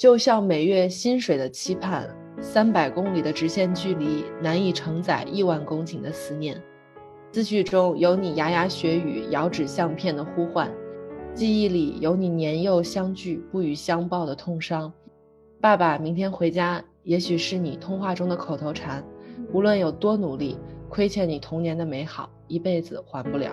就像每月薪水的期盼，三百公里的直线距离难以承载亿万公顷的思念。字句中有你牙牙学语、遥指相片的呼唤，记忆里有你年幼相聚不语相报的痛伤。爸爸，明天回家，也许是你通话中的口头禅。无论有多努力，亏欠你童年的美好，一辈子还不了。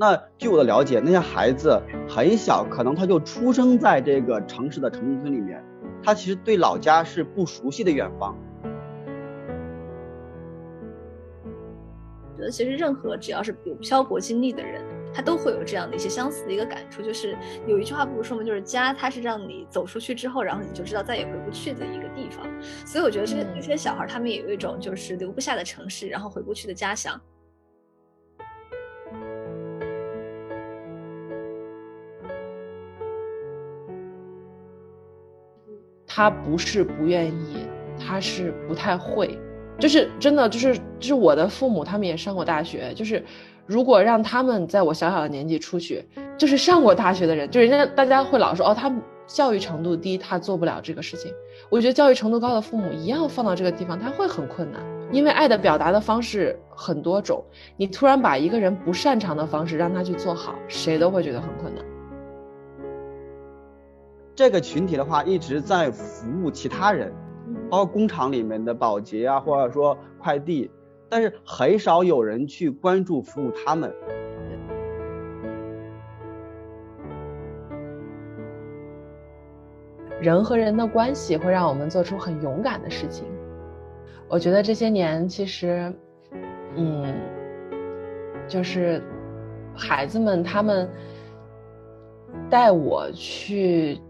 那据我的了解，那些孩子很小，可能他就出生在这个城市的城中村里面。他其实对老家是不熟悉的远方。觉得其实任何只要是有漂泊经历的人，他都会有这样的一些相似的一个感触，就是有一句话不是说嘛，就是家它是让你走出去之后，然后你就知道再也回不去的一个地方。所以我觉得这些这些小孩他们也有一种就是留不下的城市，然后回不去的家乡。他不是不愿意，他是不太会，就是真的，就是就是我的父母，他们也上过大学，就是如果让他们在我小小的年纪出去，就是上过大学的人，就人家大家会老说哦，他教育程度低，他做不了这个事情。我觉得教育程度高的父母一样放到这个地方，他会很困难，因为爱的表达的方式很多种，你突然把一个人不擅长的方式让他去做好，谁都会觉得很困难。这个群体的话一直在服务其他人，包括工厂里面的保洁啊，或者说快递，但是很少有人去关注服务他们。人和人的关系会让我们做出很勇敢的事情。我觉得这些年其实，嗯，就是孩子们他们带我去。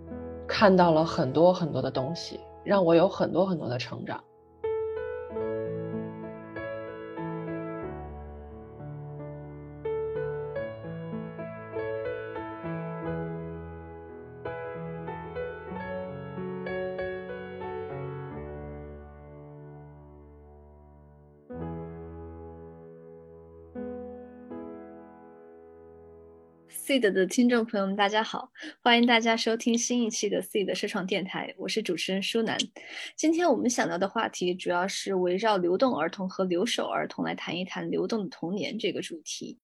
看到了很多很多的东西，让我有很多很多的成长。Seed 的听众朋友们，大家好，欢迎大家收听新一期的 Seed 社创电台，我是主持人舒楠。今天我们想聊的话题主要是围绕流动儿童和留守儿童来谈一谈流动的童年这个主题。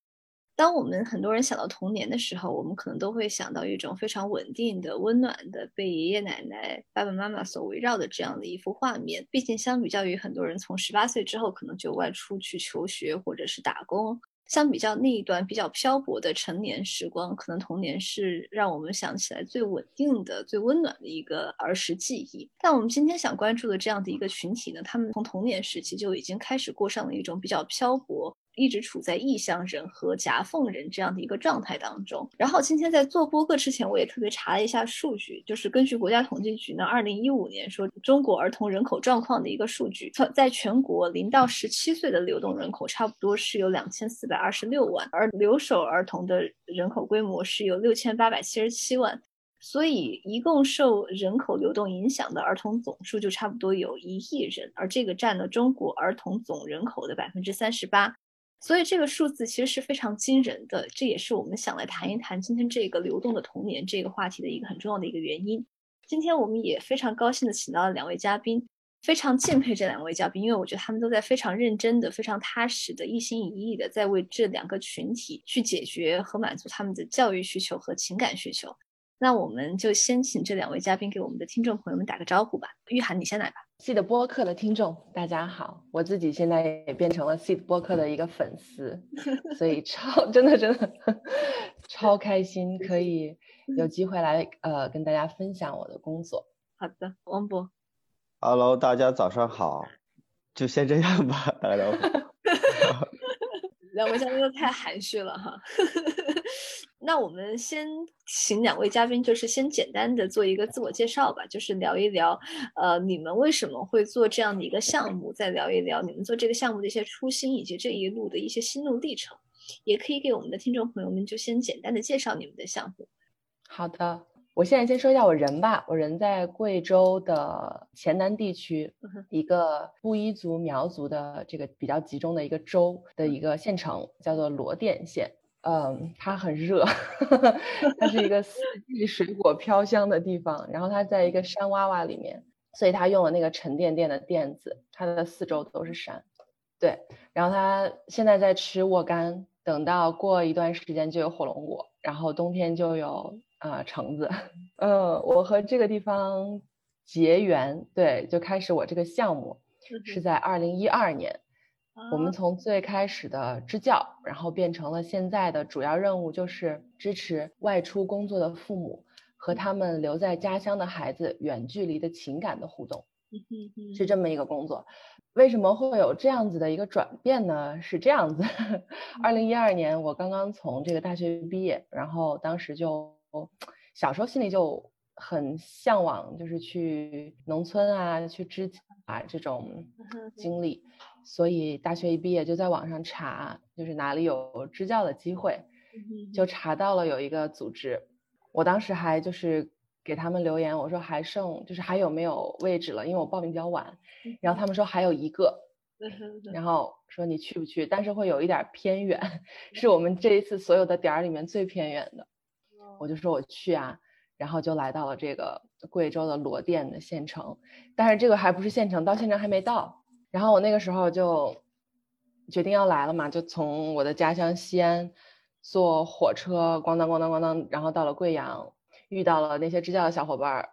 当我们很多人想到童年的时候，我们可能都会想到一种非常稳定的、温暖的，被爷爷奶奶、爸爸妈妈所围绕的这样的一幅画面。毕竟，相比较于很多人从十八岁之后可能就外出去求学或者是打工。相比较那一段比较漂泊的成年时光，可能童年是让我们想起来最稳定的、最温暖的一个儿时记忆。但我们今天想关注的这样的一个群体呢，他们从童年时期就已经开始过上了一种比较漂泊。一直处在异乡人和夹缝人这样的一个状态当中。然后今天在做播客之前，我也特别查了一下数据，就是根据国家统计局呢，二零一五年说中国儿童人口状况的一个数据，在全国零到十七岁的流动人口差不多是有两千四百二十六万，而留守儿童的人口规模是有六千八百七十七万，所以一共受人口流动影响的儿童总数就差不多有一亿人，而这个占了中国儿童总人口的百分之三十八。所以这个数字其实是非常惊人的，这也是我们想来谈一谈今天这个流动的童年这个话题的一个很重要的一个原因。今天我们也非常高兴的请到了两位嘉宾，非常敬佩这两位嘉宾，因为我觉得他们都在非常认真的、非常踏实的、一心一意的在为这两个群体去解决和满足他们的教育需求和情感需求。那我们就先请这两位嘉宾给我们的听众朋友们打个招呼吧。玉涵，你先来吧。Seed 播客的听众，大家好！我自己现在也变成了 Seed 播客的一个粉丝，所以超真的真的超开心，可以有机会来呃跟大家分享我的工作。好的，王博。Hello，大家早上好，就先这样吧，大家好。两位嘉宾都太含蓄了哈。那我们先请两位嘉宾，就是先简单的做一个自我介绍吧，就是聊一聊，呃，你们为什么会做这样的一个项目，再聊一聊你们做这个项目的一些初心，以及这一路的一些心路历程，也可以给我们的听众朋友们就先简单的介绍你们的项目。好的，我现在先说一下我人吧，我人在贵州的黔南地区，一个布依族苗族的这个比较集中的一个州的一个县城，叫做罗甸县。嗯，它很热，它是一个四季水果飘香的地方，然后它在一个山洼洼里面，所以它用了那个沉甸甸的垫子，它的四周都是山。对，然后它现在在吃沃柑，等到过一段时间就有火龙果，然后冬天就有啊橙子。嗯，我和这个地方结缘，对，就开始我这个项目是在二零一二年。我们从最开始的支教，然后变成了现在的主要任务，就是支持外出工作的父母和他们留在家乡的孩子远距离的情感的互动，是这么一个工作。为什么会有这样子的一个转变呢？是这样子，二零一二年我刚刚从这个大学毕业，然后当时就小时候心里就很向往，就是去农村啊，去支啊这种经历。所以大学一毕业就在网上查，就是哪里有支教的机会，就查到了有一个组织。我当时还就是给他们留言，我说还剩就是还有没有位置了，因为我报名比较晚。然后他们说还有一个，然后说你去不去？但是会有一点偏远，是我们这一次所有的点儿里面最偏远的。我就说我去啊，然后就来到了这个贵州的罗甸的县城，但是这个还不是县城，到县城还没到。然后我那个时候就决定要来了嘛，就从我的家乡西安坐火车咣当咣当咣当，然后到了贵阳，遇到了那些支教的小伙伴儿，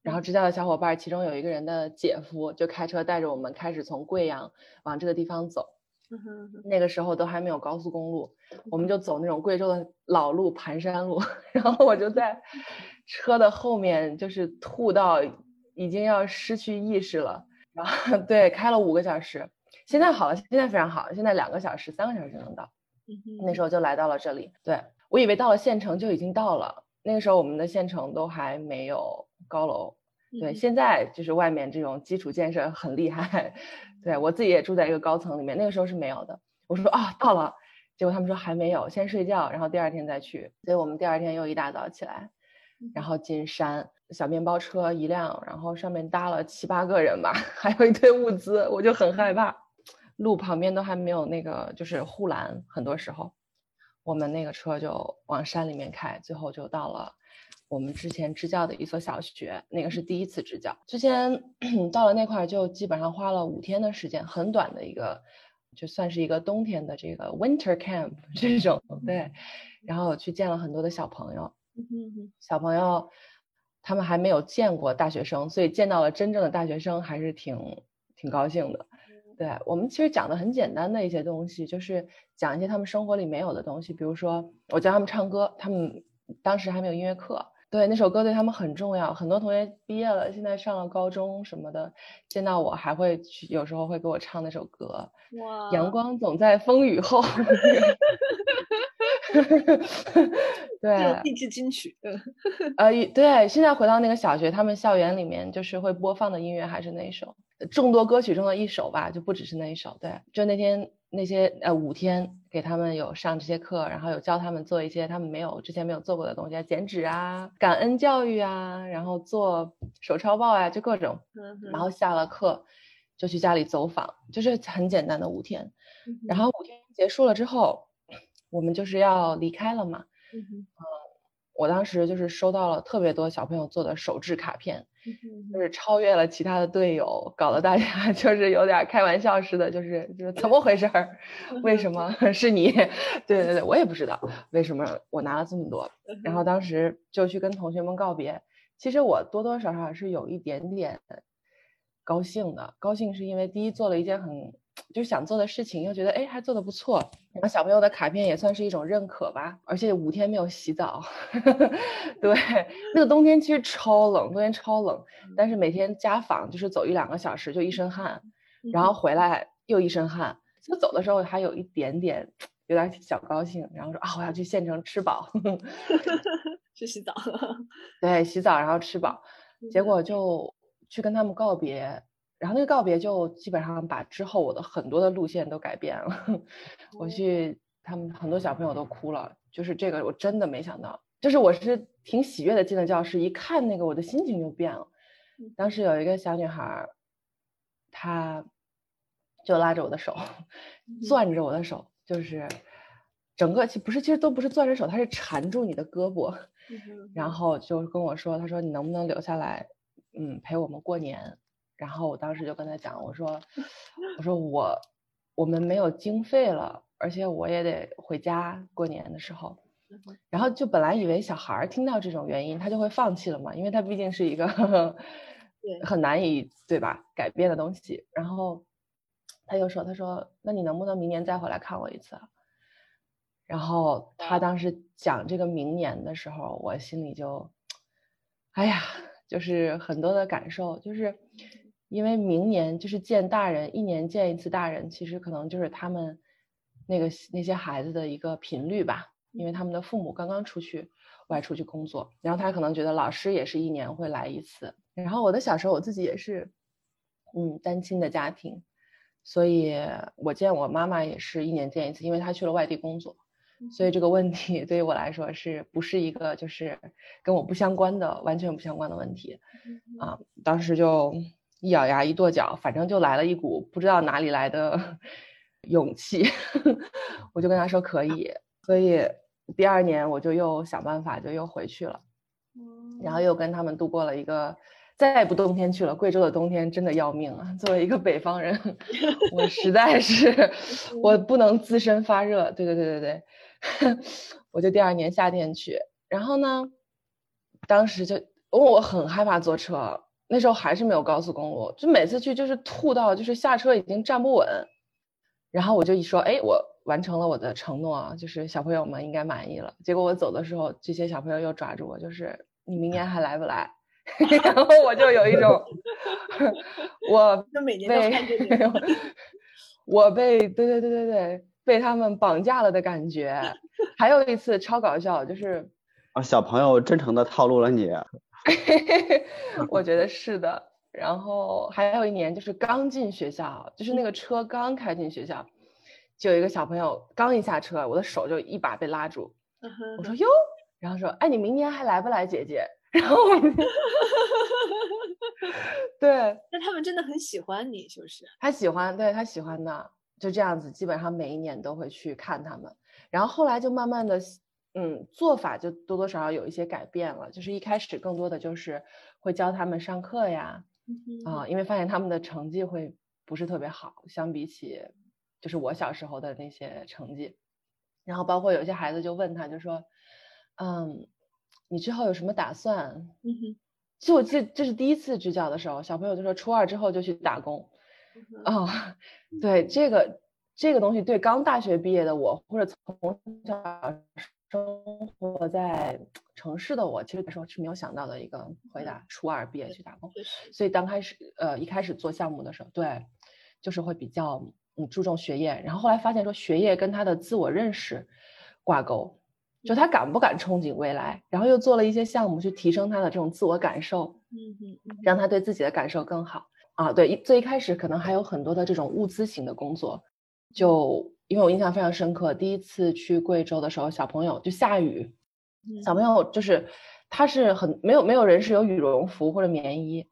然后支教的小伙伴儿其中有一个人的姐夫就开车带着我们开始从贵阳往这个地方走。那个时候都还没有高速公路，我们就走那种贵州的老路盘山路，然后我就在车的后面就是吐到已经要失去意识了。然后 对，开了五个小时，现在好了，现在非常好，现在两个小时、三个小时就能到。那时候就来到了这里，对我以为到了县城就已经到了，那个时候我们的县城都还没有高楼。对，现在就是外面这种基础建设很厉害。对我自己也住在一个高层里面，那个时候是没有的。我说啊，到了，结果他们说还没有，先睡觉，然后第二天再去。所以我们第二天又一大早起来，然后进山。小面包车一辆，然后上面搭了七八个人吧，还有一堆物资，我就很害怕。路旁边都还没有那个就是护栏，很多时候，我们那个车就往山里面开，最后就到了我们之前支教的一所小学，那个是第一次支教。之前 到了那块就基本上花了五天的时间，很短的一个，就算是一个冬天的这个 winter camp 这种，对。然后去见了很多的小朋友，小朋友。他们还没有见过大学生，所以见到了真正的大学生还是挺挺高兴的。对我们其实讲的很简单的一些东西，就是讲一些他们生活里没有的东西，比如说我教他们唱歌，他们当时还没有音乐课，对那首歌对他们很重要。很多同学毕业了，现在上了高中什么的，见到我还会去，有时候会给我唱那首歌。哇，阳光总在风雨后。对，励志金曲。呃，对，现在回到那个小学，他们校园里面就是会播放的音乐还是那一首，众多歌曲中的一首吧，就不只是那一首。对，就那天那些呃五天给他们有上这些课，然后有教他们做一些他们没有之前没有做过的东西，剪纸啊，感恩教育啊，然后做手抄报啊，就各种。然后下了课就去家里走访，就是很简单的五天。然后五天结束了之后。我们就是要离开了嘛，嗯，我当时就是收到了特别多小朋友做的手制卡片，就是超越了其他的队友，搞得大家 就是有点开玩笑似的，就是就是怎么回事儿？为什么是你？对对对，我也不知道为什么我拿了这么多，然后当时就去跟同学们告别。其实我多多少少是有一点点高兴的，高兴是因为第一做了一件很。就是想做的事情，又觉得哎还做的不错，然后小朋友的卡片也算是一种认可吧。而且五天没有洗澡，对，那个冬天其实超冷，冬天超冷，但是每天家访就是走一两个小时就一身汗，然后回来又一身汗。就走的时候还有一点点有点小高兴，然后说啊我要去县城吃饱，去洗澡，对，洗澡然后吃饱，结果就去跟他们告别。然后那个告别就基本上把之后我的很多的路线都改变了。我去，他们很多小朋友都哭了，就是这个我真的没想到，就是我是挺喜悦的进了教室，一看那个我的心情就变了。当时有一个小女孩，她就拉着我的手，攥着我的手，就是整个其不是，其实都不是攥着手，她是缠住你的胳膊，然后就跟我说：“她说你能不能留下来，嗯，陪我们过年？”然后我当时就跟他讲，我说：“我说我我们没有经费了，而且我也得回家过年的时候。”然后就本来以为小孩儿听到这种原因，他就会放弃了嘛，因为他毕竟是一个很难以对吧改变的东西。然后他又说：“他说，那你能不能明年再回来看我一次？”然后他当时讲这个明年的时候，我心里就，哎呀，就是很多的感受，就是因为明年就是见大人，一年见一次大人，其实可能就是他们那个那些孩子的一个频率吧。因为他们的父母刚刚出去外出去工作，然后他可能觉得老师也是一年会来一次。然后我的小时候我自己也是，嗯，单亲的家庭，所以我见我妈妈也是一年见一次，因为她去了外地工作，所以这个问题对于我来说是不是一个就是跟我不相关的完全不相关的问题啊？当时就一咬牙一跺脚，反正就来了一股不知道哪里来的 勇气，我就跟他说可以，所以。第二年我就又想办法就又回去了，然后又跟他们度过了一个再也不冬天去了。贵州的冬天真的要命啊！作为一个北方人，我实在是我不能自身发热。对对对对对，我就第二年夏天去。然后呢，当时就我很害怕坐车，那时候还是没有高速公路，就每次去就是吐到就是下车已经站不稳。然后我就一说，哎，我。完成了我的承诺，就是小朋友们应该满意了。结果我走的时候，这些小朋友又抓住我，就是你明年还来不来？然后我就有一种，我 我被对对对对对被他们绑架了的感觉。还有一次超搞笑，就是啊，小朋友真诚的套路了你。我觉得 是的。然后还有一年，就是刚进学校，就是那个车刚开进学校。就有一个小朋友刚一下车，我的手就一把被拉住。我说哟，然后说，哎，你明年还来不来，姐姐？然后，对，那他们真的很喜欢你，就是他喜欢，对他喜欢的，就这样子，基本上每一年都会去看他们。然后后来就慢慢的，嗯，做法就多多少少有一些改变了。就是一开始更多的就是会教他们上课呀，啊，因为发现他们的成绩会不是特别好，相比起。就是我小时候的那些成绩，然后包括有些孩子就问他，就说，嗯，你之后有什么打算？其实我记得这是第一次支教的时候，小朋友就说初二之后就去打工。哦，对这个这个东西，对刚大学毕业的我，或者从小生活在城市的我，其实来说是没有想到的一个回答。初二毕业去打工，所以刚开始呃一开始做项目的时候，对，就是会比较。嗯，注重学业，然后后来发现说学业跟他的自我认识挂钩，就他敢不敢憧憬未来，然后又做了一些项目去提升他的这种自我感受，嗯嗯，让他对自己的感受更好啊。对，最一开始可能还有很多的这种物资型的工作，就因为我印象非常深刻，第一次去贵州的时候，小朋友就下雨，小朋友就是他是很没有没有人是有羽绒服或者棉衣，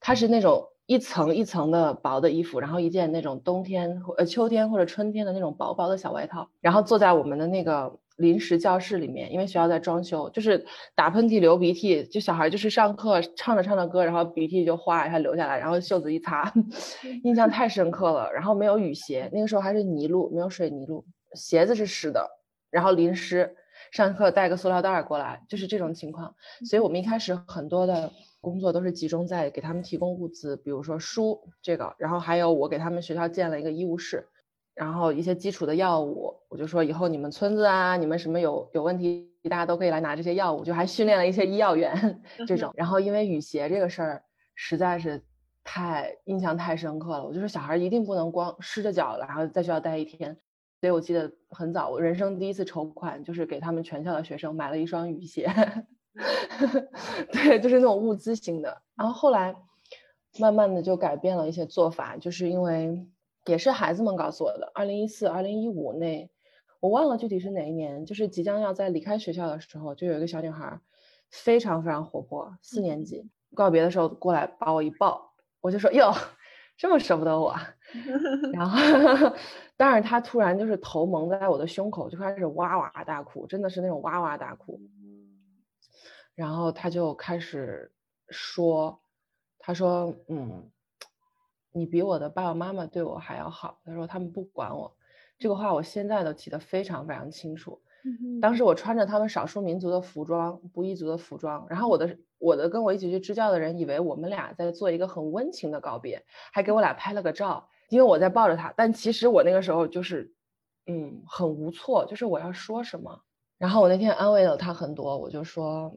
他是那种。一层一层的薄的衣服，然后一件那种冬天呃秋天或者春天的那种薄薄的小外套，然后坐在我们的那个临时教室里面，因为学校在装修，就是打喷嚏流鼻涕，就小孩就是上课唱着唱着歌，然后鼻涕就哗一下流下来，然后袖子一擦，印象太深刻了。然后没有雨鞋，那个时候还是泥路，没有水泥路，鞋子是湿的，然后淋湿，上课带个塑料袋过来，就是这种情况。所以我们一开始很多的。工作都是集中在给他们提供物资，比如说书这个，然后还有我给他们学校建了一个医务室，然后一些基础的药物，我就说以后你们村子啊，你们什么有有问题，大家都可以来拿这些药物，就还训练了一些医药员这种。然后因为雨鞋这个事儿实在是太印象太深刻了，我就说小孩一定不能光湿着脚然后在学校待一天，所以我记得很早，我人生第一次筹款就是给他们全校的学生买了一双雨鞋。对，就是那种物资型的。然后后来，慢慢的就改变了一些做法，就是因为也是孩子们告诉我的。二零一四、二零一五那，我忘了具体是哪一年，就是即将要在离开学校的时候，就有一个小女孩，非常非常活泼，四年级告别的时候过来把我一抱，我就说哟，这么舍不得我，然后，但是她突然就是头蒙在我的胸口，就开始哇哇大哭，真的是那种哇哇大哭，然后她就开始说，她说嗯，你比我的爸爸妈妈对我还要好，他说他们不管我。这个话我现在都记得非常非常清楚。当时我穿着他们少数民族的服装，布依族的服装，然后我的我的跟我一起去支教的人以为我们俩在做一个很温情的告别，还给我俩拍了个照，因为我在抱着他。但其实我那个时候就是，嗯，很无措，就是我要说什么。然后我那天安慰了他很多，我就说。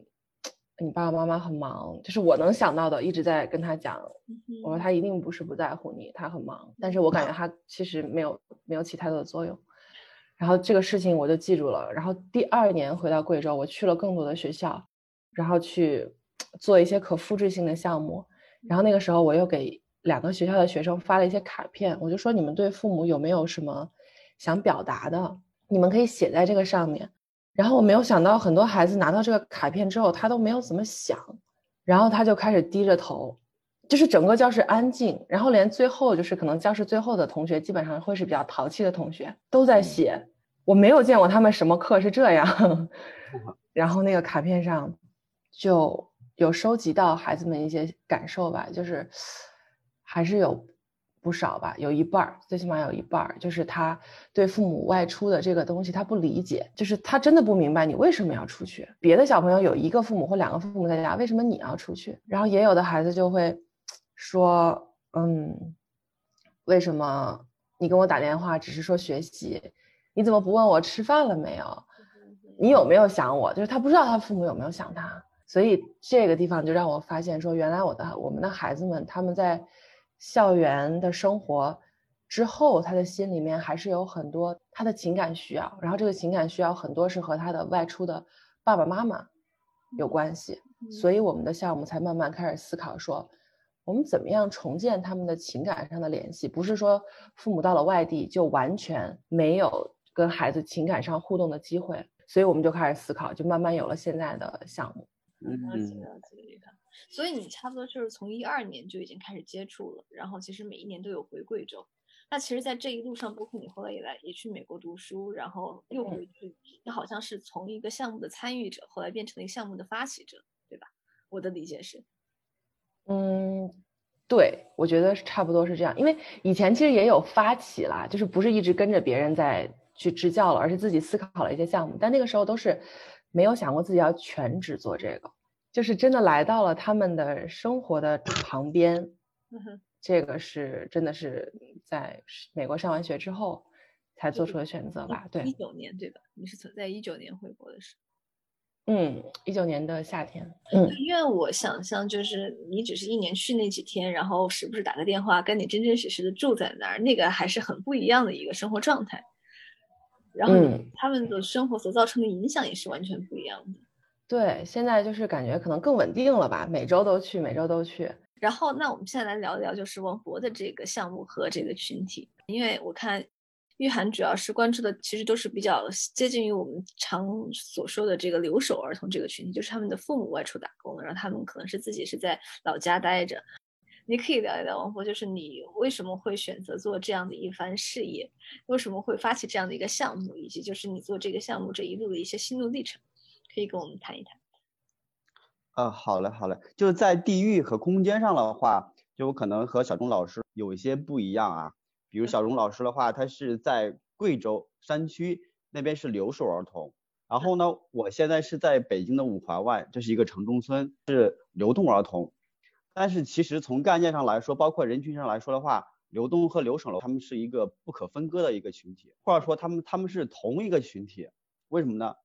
你爸爸妈妈很忙，就是我能想到的，一直在跟他讲。我说他一定不是不在乎你，他很忙，但是我感觉他其实没有没有起太多的作用。然后这个事情我就记住了。然后第二年回到贵州，我去了更多的学校，然后去做一些可复制性的项目。然后那个时候我又给两个学校的学生发了一些卡片，我就说你们对父母有没有什么想表达的？你们可以写在这个上面。然后我没有想到，很多孩子拿到这个卡片之后，他都没有怎么想，然后他就开始低着头，就是整个教室安静，然后连最后就是可能教室最后的同学，基本上会是比较淘气的同学，都在写。我没有见过他们什么课是这样。然后那个卡片上就有收集到孩子们一些感受吧，就是还是有。不少吧，有一半儿，最起码有一半儿，就是他对父母外出的这个东西他不理解，就是他真的不明白你为什么要出去。别的小朋友有一个父母或两个父母在家，为什么你要出去？然后也有的孩子就会说，嗯，为什么你跟我打电话只是说学习，你怎么不问我吃饭了没有？你有没有想我？就是他不知道他父母有没有想他，所以这个地方就让我发现说，原来我的我们的孩子们他们在。校园的生活之后，他的心里面还是有很多他的情感需要，然后这个情感需要很多是和他的外出的爸爸妈妈有关系，所以我们的。项目才慢慢开始思考说，我们怎么样重建他们的情感上的联系，不是说父母到了外地就完全没有跟孩子情感上互动的机会，所以我们就开始思考，就慢慢有了现在的项目。嗯。所以你差不多就是从一二年就已经开始接触了，然后其实每一年都有回贵州。那其实，在这一路上，包括你后来也来也去美国读书，然后又回去，你好像是从一个项目的参与者，后来变成了一个项目的发起者，对吧？我的理解是，嗯，对，我觉得差不多是这样。因为以前其实也有发起啦，就是不是一直跟着别人在去支教了，而是自己思考了一些项目，但那个时候都是没有想过自己要全职做这个。就是真的来到了他们的生活的旁边，这个是真的是在美国上完学之后才做出的选择吧？对，一九年对吧？你是在一九年回国的时候？嗯，一九年的夏天。嗯，因为我想象就是你只是一年去那几天，然后时不时打个电话，跟你真真实实的住在那儿，那个还是很不一样的一个生活状态。然后他们的生活所造成的影响也是完全不一样的。对，现在就是感觉可能更稳定了吧，每周都去，每周都去。然后，那我们现在来聊一聊，就是王博的这个项目和这个群体，因为我看玉涵主要是关注的，其实都是比较接近于我们常所说的这个留守儿童这个群体，就是他们的父母外出打工，然后他们可能是自己是在老家待着。你可以聊一聊王博，就是你为什么会选择做这样的一番事业，为什么会发起这样的一个项目，以及就是你做这个项目这一路的一些心路历程。可以跟我们谈一谈。呃，好嘞，好嘞，就是在地域和空间上的话，就可能和小钟老师有一些不一样啊。比如小钟老师的话，他是在贵州山区那边是留守儿童，然后呢，我现在是在北京的五环外，这是一个城中村，是流动儿童。但是其实从概念上来说，包括人群上来说的话，流动和留守儿他们是一个不可分割的一个群体，或者说他们他们是同一个群体。为什么呢？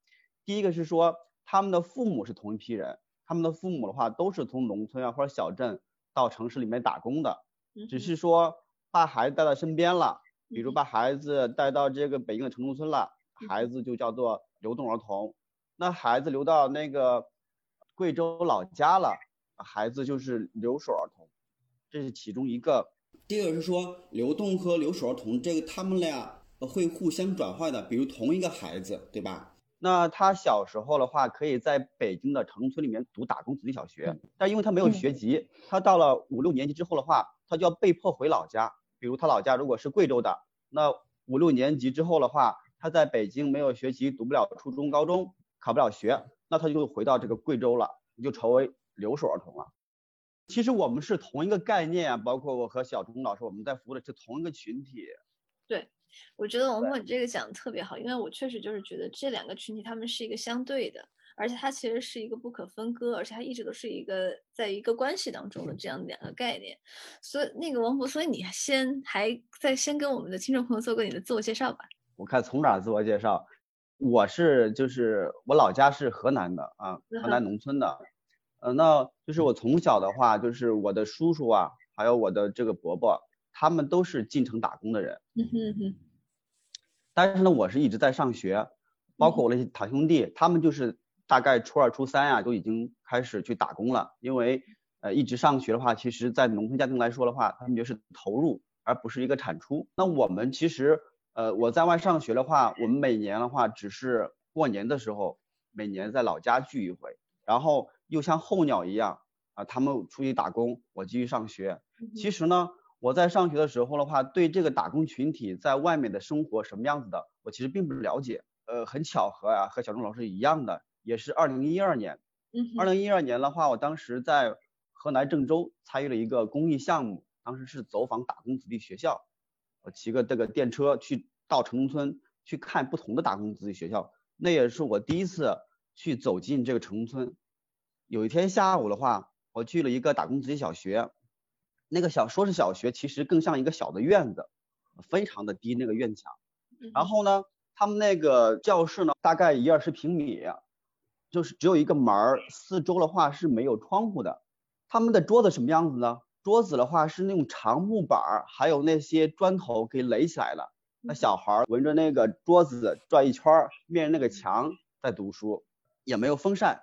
第一个是说，他们的父母是同一批人，他们的父母的话都是从农村啊或者小镇到城市里面打工的，只是说把孩子带到身边了，比如把孩子带到这个北京的城中村了，孩子就叫做流动儿童。那孩子流到那个贵州老家了，孩子就是留守儿童，这是其中一个。第二个是说，流动和留守儿童这个他们俩。会互相转换的，比如同一个孩子，对吧？那他小时候的话，可以在北京的城中村里面读打工子弟小学，但因为他没有学籍，他到了五六年级之后的话，他就要被迫回老家。比如他老家如果是贵州的，那五六年级之后的话，他在北京没有学籍，读不了初中、高中，考不了学，那他就回到这个贵州了，就成为留守儿童了。其实我们是同一个概念啊，包括我和小钟老师，我们在服务的是同一个群体。对，我觉得王默你这个讲的特别好，因为我确实就是觉得这两个群体他们是一个相对的，而且它其实是一个不可分割，而且它一直都是一个在一个关系当中的这样两个概念。所以那个王博，所以你先还再先跟我们的听众朋友做个你的自我介绍吧。我看从哪自我介绍？我是就是我老家是河南的啊，河南农村的。呃，那就是我从小的话，就是我的叔叔啊，还有我的这个伯伯，他们都是进城打工的人。嗯哼哼。但是呢，我是一直在上学，包括我那些堂兄弟，他们就是大概初二、初三呀，都已经开始去打工了。因为呃，一直上学的话，其实在农村家庭来说的话，他们就是投入，而不是一个产出。那我们其实呃，我在外上学的话，我们每年的话，只是过年的时候，每年在老家聚一回，然后。又像候鸟一样啊，他们出去打工，我继续上学。其实呢，我在上学的时候的话，对这个打工群体在外面的生活什么样子的，我其实并不了解。呃，很巧合啊，和小钟老师一样的，也是二零一二年。二零一二年的话，我当时在河南郑州参与了一个公益项目，当时是走访打工子弟学校，我骑个这个电车去到城中村去看不同的打工子弟学校，那也是我第一次去走进这个城中村。有一天下午的话，我去了一个打工子弟小学，那个小说是小学，其实更像一个小的院子，非常的低那个院墙。然后呢，他们那个教室呢，大概一二十平米，就是只有一个门儿，四周的话是没有窗户的。他们的桌子什么样子呢？桌子的话是那种长木板儿，还有那些砖头给垒起来了。那小孩围着那个桌子转一圈，面着那个墙在读书，也没有风扇。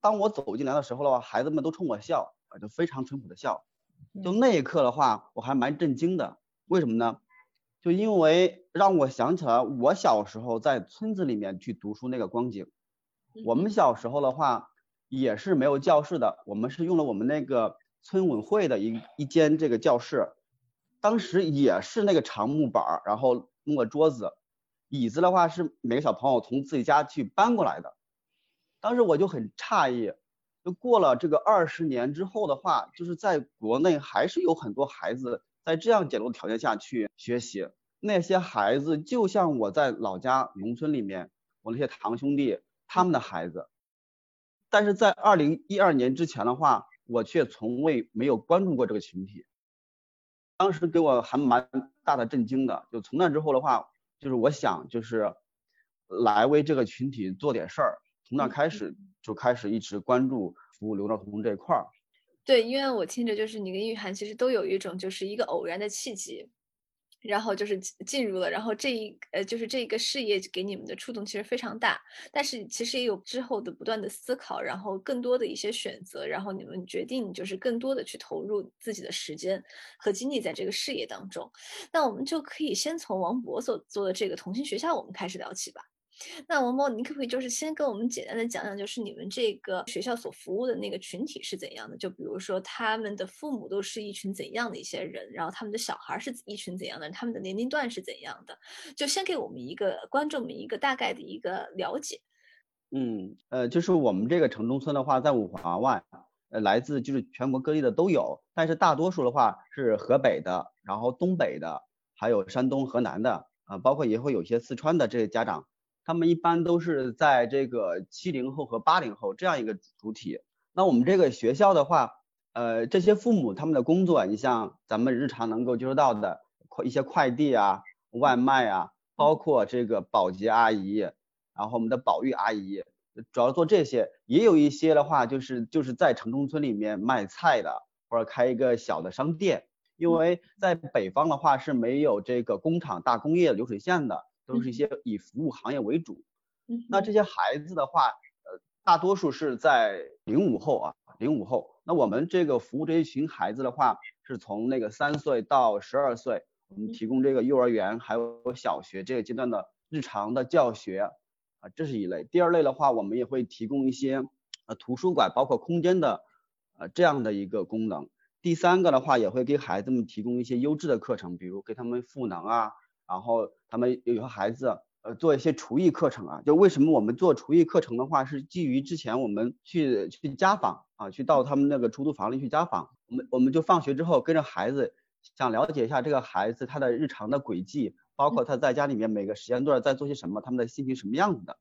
当我走进来的时候的话，孩子们都冲我笑，啊，就非常淳朴的笑。就那一刻的话，我还蛮震惊的。为什么呢？就因为让我想起来我小时候在村子里面去读书那个光景。我们小时候的话也是没有教室的，我们是用了我们那个村委会的一一间这个教室，当时也是那个长木板，然后弄个桌子，椅子的话是每个小朋友从自己家去搬过来的。当时我就很诧异，就过了这个二十年之后的话，就是在国内还是有很多孩子在这样简陋的条件下去学习。那些孩子就像我在老家农村里面，我那些堂兄弟他们的孩子。但是在二零一二年之前的话，我却从未没有关注过这个群体。当时给我还蛮大的震惊的。就从那之后的话，就是我想就是来为这个群体做点事儿。从那开始就开始一直关注服务留守儿童这一块儿。对，因为我听着就是你跟玉涵其实都有一种就是一个偶然的契机，然后就是进入了，然后这一呃就是这个事业给你们的触动其实非常大，但是其实也有之后的不断的思考，然后更多的一些选择，然后你们决定就是更多的去投入自己的时间和精力在这个事业当中。那我们就可以先从王博所做的这个同心学校我们开始聊起吧。那王博，你可不可以就是先跟我们简单的讲讲，就是你们这个学校所服务的那个群体是怎样的？就比如说他们的父母都是一群怎样的一些人，然后他们的小孩是一群怎样的，他们的年龄段是怎样的？就先给我们一个观众们一个大概的一个了解。嗯，呃，就是我们这个城中村的话，在五环外，呃，来自就是全国各地的都有，但是大多数的话是河北的，然后东北的，还有山东、河南的，啊，包括也会有些四川的这些家长。他们一般都是在这个七零后和八零后这样一个主体。那我们这个学校的话，呃，这些父母他们的工作，你像咱们日常能够接触到的快一些快递啊、外卖啊，包括这个保洁阿姨，然后我们的保育阿姨，主要做这些。也有一些的话，就是就是在城中村里面卖菜的，或者开一个小的商店。因为在北方的话是没有这个工厂大工业流水线的。都是一些以服务行业为主，那这些孩子的话，呃，大多数是在零五后啊，零五后。那我们这个服务这一群孩子的话，是从那个三岁到十二岁，我们提供这个幼儿园还有小学这个阶段的日常的教学啊，这是一类。第二类的话，我们也会提供一些呃图书馆包括空间的呃这样的一个功能。第三个的话，也会给孩子们提供一些优质的课程，比如给他们赋能啊，然后他们有些孩子。呃，做一些厨艺课程啊，就为什么我们做厨艺课程的话，是基于之前我们去去家访啊，去到他们那个出租房里去家访，我们我们就放学之后跟着孩子，想了解一下这个孩子他的日常的轨迹，包括他在家里面每个时间段在做些什么，他们的心情什么样子的。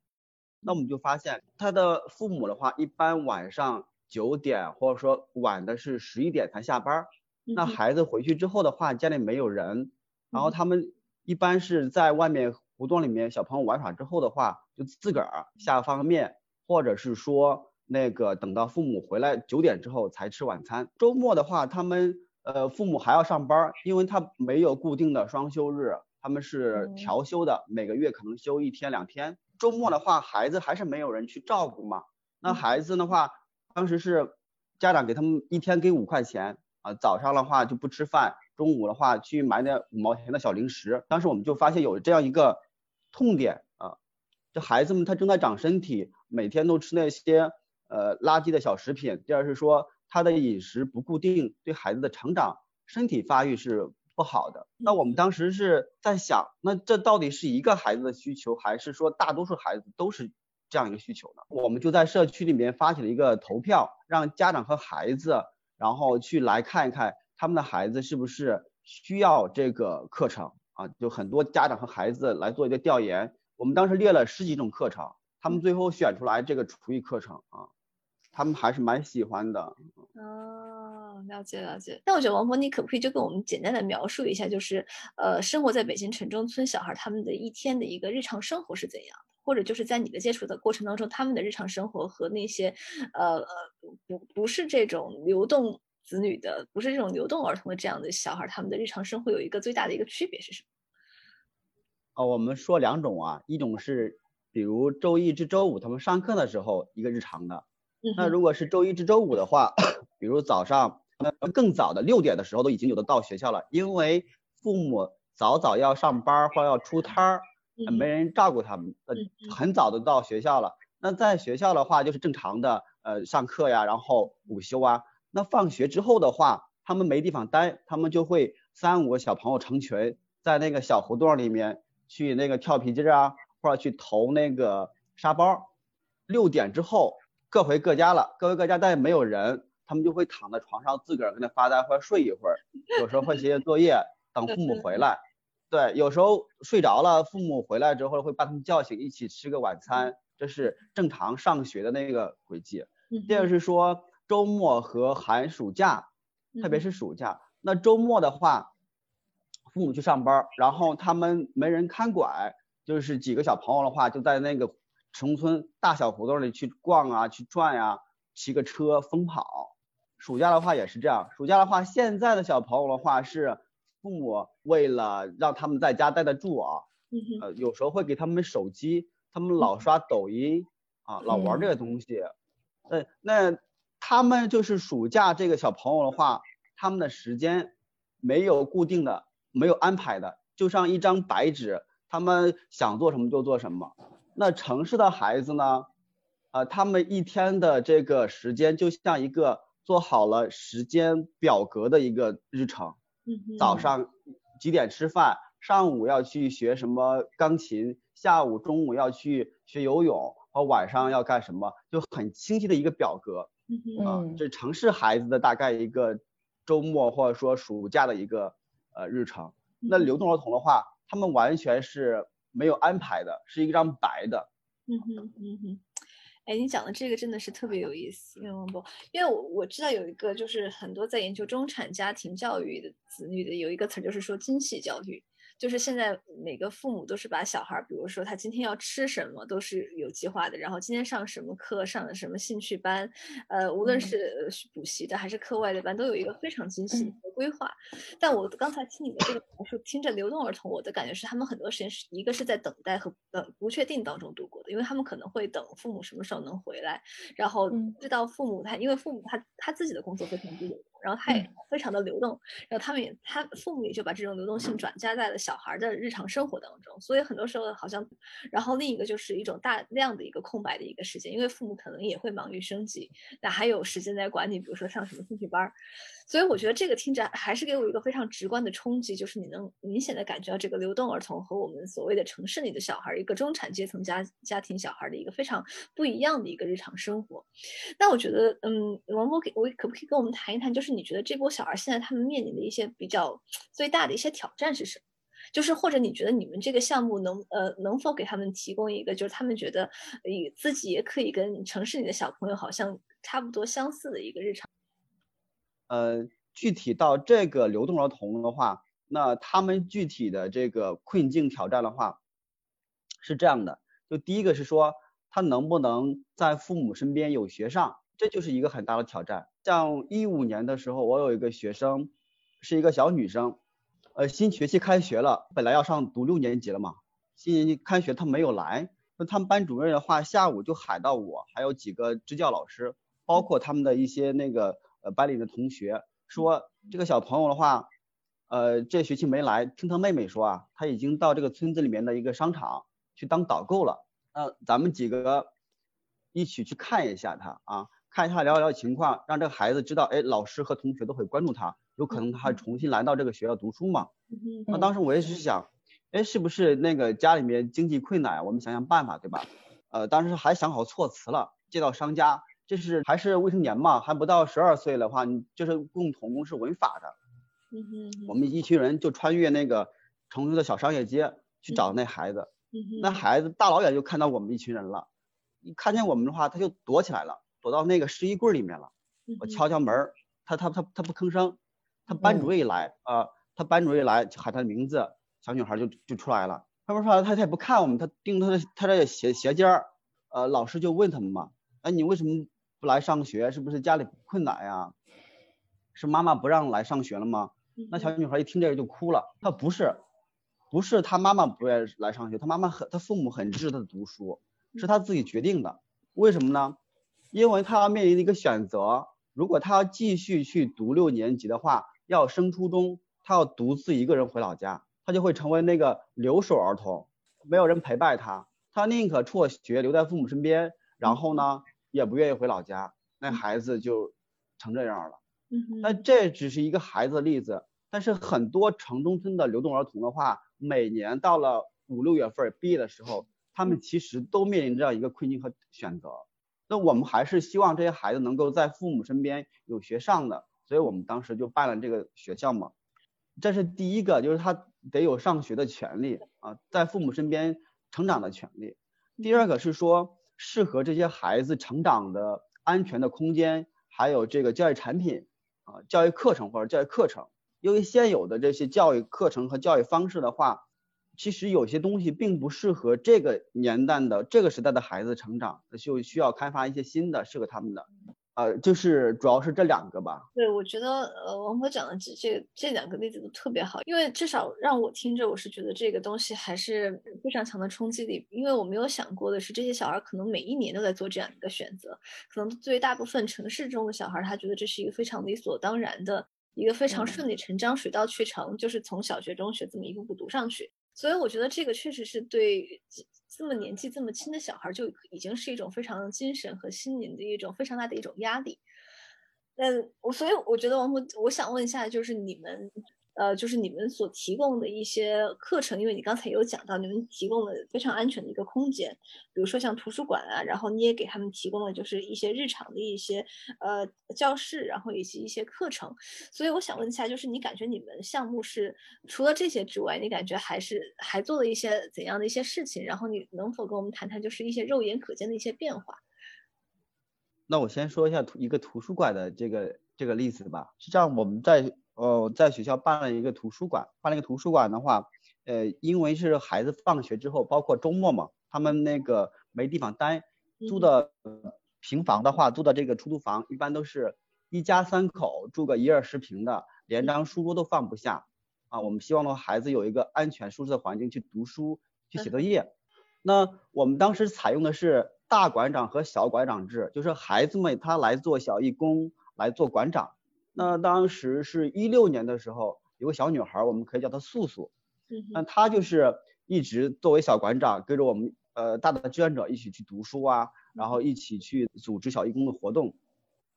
那我们就发现他的父母的话，一般晚上九点或者说晚的是十一点才下班，那孩子回去之后的话，家里没有人，然后他们一般是在外面。胡同里面小朋友玩耍之后的话，就自个儿下方便面，或者是说那个等到父母回来九点之后才吃晚餐。周末的话，他们呃父母还要上班，因为他没有固定的双休日，他们是调休的，每个月可能休一天两天。周末的话，孩子还是没有人去照顾嘛。那孩子的话，当时是家长给他们一天给五块钱啊，早上的话就不吃饭，中午的话去买点五毛钱的小零食。当时我们就发现有这样一个。痛点啊，这孩子们他正在长身体，每天都吃那些呃垃圾的小食品。第二是说他的饮食不固定，对孩子的成长、身体发育是不好的。那我们当时是在想，那这到底是一个孩子的需求，还是说大多数孩子都是这样一个需求呢？我们就在社区里面发起了一个投票，让家长和孩子，然后去来看一看他们的孩子是不是需要这个课程。啊，就很多家长和孩子来做一个调研，我们当时列了十几种课程，他们最后选出来这个厨艺课程啊，他们还是蛮喜欢的。哦，了解了解。那我觉得王博，你可不可以就跟我们简单的描述一下，就是呃，生活在北京城中村小孩他们的一天的一个日常生活是怎样的？或者就是在你的接触的过程当中，他们的日常生活和那些呃呃不不是这种流动。子女的不是这种流动儿童的这样的小孩，他们的日常生活有一个最大的一个区别是什么？哦，我们说两种啊，一种是比如周一至周五他们上课的时候一个日常的，那如果是周一至周五的话，比如早上那更早的六点的时候都已经有的到学校了，因为父母早早要上班或要出摊儿，没人照顾他们，呃，很早的到学校了。那在学校的话就是正常的呃上课呀，然后午休啊。那放学之后的话，他们没地方待，他们就会三五个小朋友成群，在那个小胡同里面去那个跳皮筋啊，或者去投那个沙包。六点之后各回各家了，各回各家，但没有人，他们就会躺在床上自个儿跟那发呆或者睡一会儿，有时候会写写作业，等父母回来。对，有时候睡着了，父母回来之后会把他们叫醒，一起吃个晚餐，这是正常上学的那个轨迹。第二是说。周末和寒暑假，特别是暑假，那周末的话，父母去上班，然后他们没人看管，就是几个小朋友的话，就在那个城村大小胡同里去逛啊，去转呀，骑个车疯跑。暑假的话也是这样，暑假的话，现在的小朋友的话是父母为了让他们在家待得住啊，呃，有时候会给他们手机，他们老刷抖音啊，老玩这个东西，呃，那。他们就是暑假这个小朋友的话，他们的时间没有固定的，没有安排的，就像一张白纸，他们想做什么就做什么。那城市的孩子呢，啊，他们一天的这个时间就像一个做好了时间表格的一个日程。早上几点吃饭，上午要去学什么钢琴，下午中午要去学游泳，和晚上要干什么，就很清晰的一个表格。啊，这城市孩子的大概一个周末或者说暑假的一个呃日程。那流动儿童的话，他们完全是没有安排的，是一张白的。嗯哼嗯哼，哎，你讲的这个真的是特别有意思，因为不，因为我我知道有一个就是很多在研究中产家庭教育的子女的有一个词就是说精细焦虑。就是现在每个父母都是把小孩，比如说他今天要吃什么都是有计划的，然后今天上什么课，上的什么兴趣班，呃，无论是补习的还是课外的班，都有一个非常精细的规划。但我刚才听你的这个描述，听着流动儿童，我的感觉是他们很多时间是一个是在等待和呃不确定当中度过的，因为他们可能会等父母什么时候能回来，然后知道父母他因为父母他他自己的工作非常的有然后他也非常的流动，然后他们也他父母也就把这种流动性转嫁在了小孩的日常生活当中，所以很多时候好像，然后另一个就是一种大量的一个空白的一个时间，因为父母可能也会忙于生计，那还有时间来管你，比如说上什么兴趣班儿，所以我觉得这个听着还是给我一个非常直观的冲击，就是你能明显的感觉到这个流动儿童和我们所谓的城市里的小孩，一个中产阶层家家庭小孩的一个非常不一样的一个日常生活。那我觉得，嗯，王波给我可不可以跟我们谈一谈，就是你觉得这波小孩现在他们面临的一些比较最大的一些挑战是什么？就是或者你觉得你们这个项目能呃能否给他们提供一个，就是他们觉得以自己也可以跟城市里的小朋友好像差不多相似的一个日常？呃，具体到这个流动儿童的话，那他们具体的这个困境挑战的话，是这样的，就第一个是说。他能不能在父母身边有学上，这就是一个很大的挑战。像一五年的时候，我有一个学生，是一个小女生，呃，新学期开学了，本来要上读六年级了嘛，新年级开学她没有来，那他们班主任的话，下午就喊到我，还有几个支教老师，包括他们的一些那个呃班里的同学，说这个小朋友的话，呃，这学期没来，听他妹妹说啊，他已经到这个村子里面的一个商场去当导购了。那咱们几个一起去看一下他啊，看一下聊一聊情况，让这个孩子知道，哎，老师和同学都会关注他，有可能他还重新来到这个学校读书嘛。那当时我也是想，哎，是不是那个家里面经济困难，我们想想办法，对吧？呃，当时还想好措辞了，借到商家，这是还是未成年嘛，还不到十二岁的话，你就是共同共是违法的。我们一群人就穿越那个成都的小商业街去找那孩子。那孩子大老远就看到我们一群人了，一看见我们的话，他就躲起来了，躲到那个湿衣柜里面了。我敲敲门，他他他他不吭声。他班主任一来啊，他班主任一来就喊他的名字，小女孩就就出来了。他不出来，他他也不看我们，他盯他的他这鞋鞋尖儿。呃，老师就问他们嘛，哎，你为什么不来上学？是不是家里困难呀？是妈妈不让来上学了吗？那小女孩一听这个就哭了。她不是。不是她妈妈不愿意来上学，她妈妈很，她父母很支持她读书，是她自己决定的。为什么呢？因为他要面临的一个选择，如果他要继续去读六年级的话，要升初中，他要独自一个人回老家，他就会成为那个留守儿童，没有人陪伴他，他宁可辍学留在父母身边，然后呢，也不愿意回老家，那孩子就成这样了。那这只是一个孩子的例子，但是很多城中村的流动儿童的话。每年到了五六月份毕业的时候，他们其实都面临这样一个困境和选择。那我们还是希望这些孩子能够在父母身边有学上的，所以我们当时就办了这个学校嘛。这是第一个，就是他得有上学的权利啊，在父母身边成长的权利。第二个是说适合这些孩子成长的安全的空间，还有这个教育产品啊，教育课程或者教育课程。因为现有的这些教育课程和教育方式的话，其实有些东西并不适合这个年代的这个时代的孩子成长，就需要开发一些新的适合他们的。呃，就是主要是这两个吧。对，我觉得呃，王博讲的这这这两个例子都特别好，因为至少让我听着，我是觉得这个东西还是非常强的冲击力。因为我没有想过的是，这些小孩可能每一年都在做这样一个选择，可能对大部分城市中的小孩，他觉得这是一个非常理所当然的。一个非常顺理成章、水到渠成，就是从小学、中学这么一步步读上去。所以我觉得这个确实是对这么年纪这么轻的小孩就已经是一种非常精神和心灵的一种非常大的一种压力。那，我所以我觉得王博，我想问一下，就是你们。呃，就是你们所提供的一些课程，因为你刚才有讲到，你们提供了非常安全的一个空间，比如说像图书馆啊，然后你也给他们提供了就是一些日常的一些呃教室，然后以及一些课程。所以我想问一下，就是你感觉你们项目是除了这些之外，你感觉还是还做了一些怎样的一些事情？然后你能否跟我们谈谈，就是一些肉眼可见的一些变化？那我先说一下图一个图书馆的这个这个例子吧。是这样，我们在。哦，在学校办了一个图书馆，办了一个图书馆的话，呃，因为是孩子放学之后，包括周末嘛，他们那个没地方待，租的平房的话，租的这个出租房，一般都是一家三口住个一二十平的，连张书桌都放不下啊。我们希望的话，孩子有一个安全舒适的环境去读书、去写作业。那我们当时采用的是大馆长和小馆长制，就是孩子们他来做小义工，来做馆长。那当时是一六年的时候，有个小女孩，我们可以叫她素素。嗯那她就是一直作为小馆长，跟着我们呃大的志愿者一起去读书啊，然后一起去组织小义工的活动。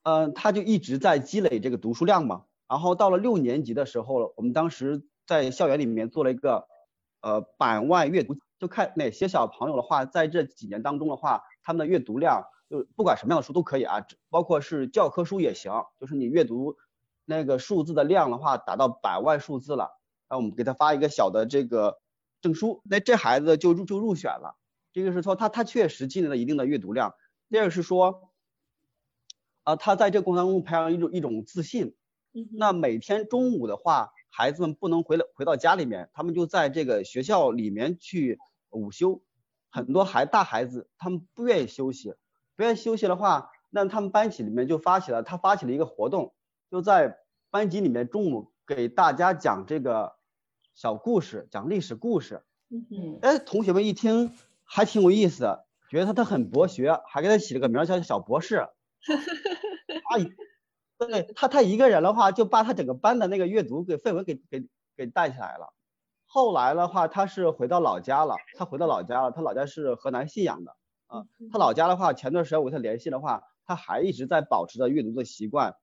嗯，她就一直在积累这个读书量嘛。然后到了六年级的时候了，我们当时在校园里面做了一个呃版外阅读，就看哪些小朋友的话，在这几年当中的话，他们的阅读量就不管什么样的书都可以啊，包括是教科书也行，就是你阅读那个数字的量的话，达到百万数字了，那我们给他发一个小的这个证书，那这孩子就入就入选了。这个是说他他确实积累了一定的阅读量。第二个是说，啊，他在这过程当中培养一种一种自信。那每天中午的话，孩子们不能回来回到家里面，他们就在这个学校里面去午休。很多孩大孩子他们不愿意休息，不愿意休息的话，那他们班级里面就发起了，他发起了一个活动，就在班级里面中午给大家讲这个小故事，讲历史故事。嗯哼哎，同学们一听还挺有意思，觉得他他很博学，还给他起了个名儿叫小博士。他一对他他一个人的话，就把他整个班的那个阅读给氛围给给给带起来了。后来的话，他是回到老家了，他回到老家了，他老家是河南信阳的啊。他老家的话，前段时间我跟他联系的话，他还一直在保持着阅读的习惯，嗯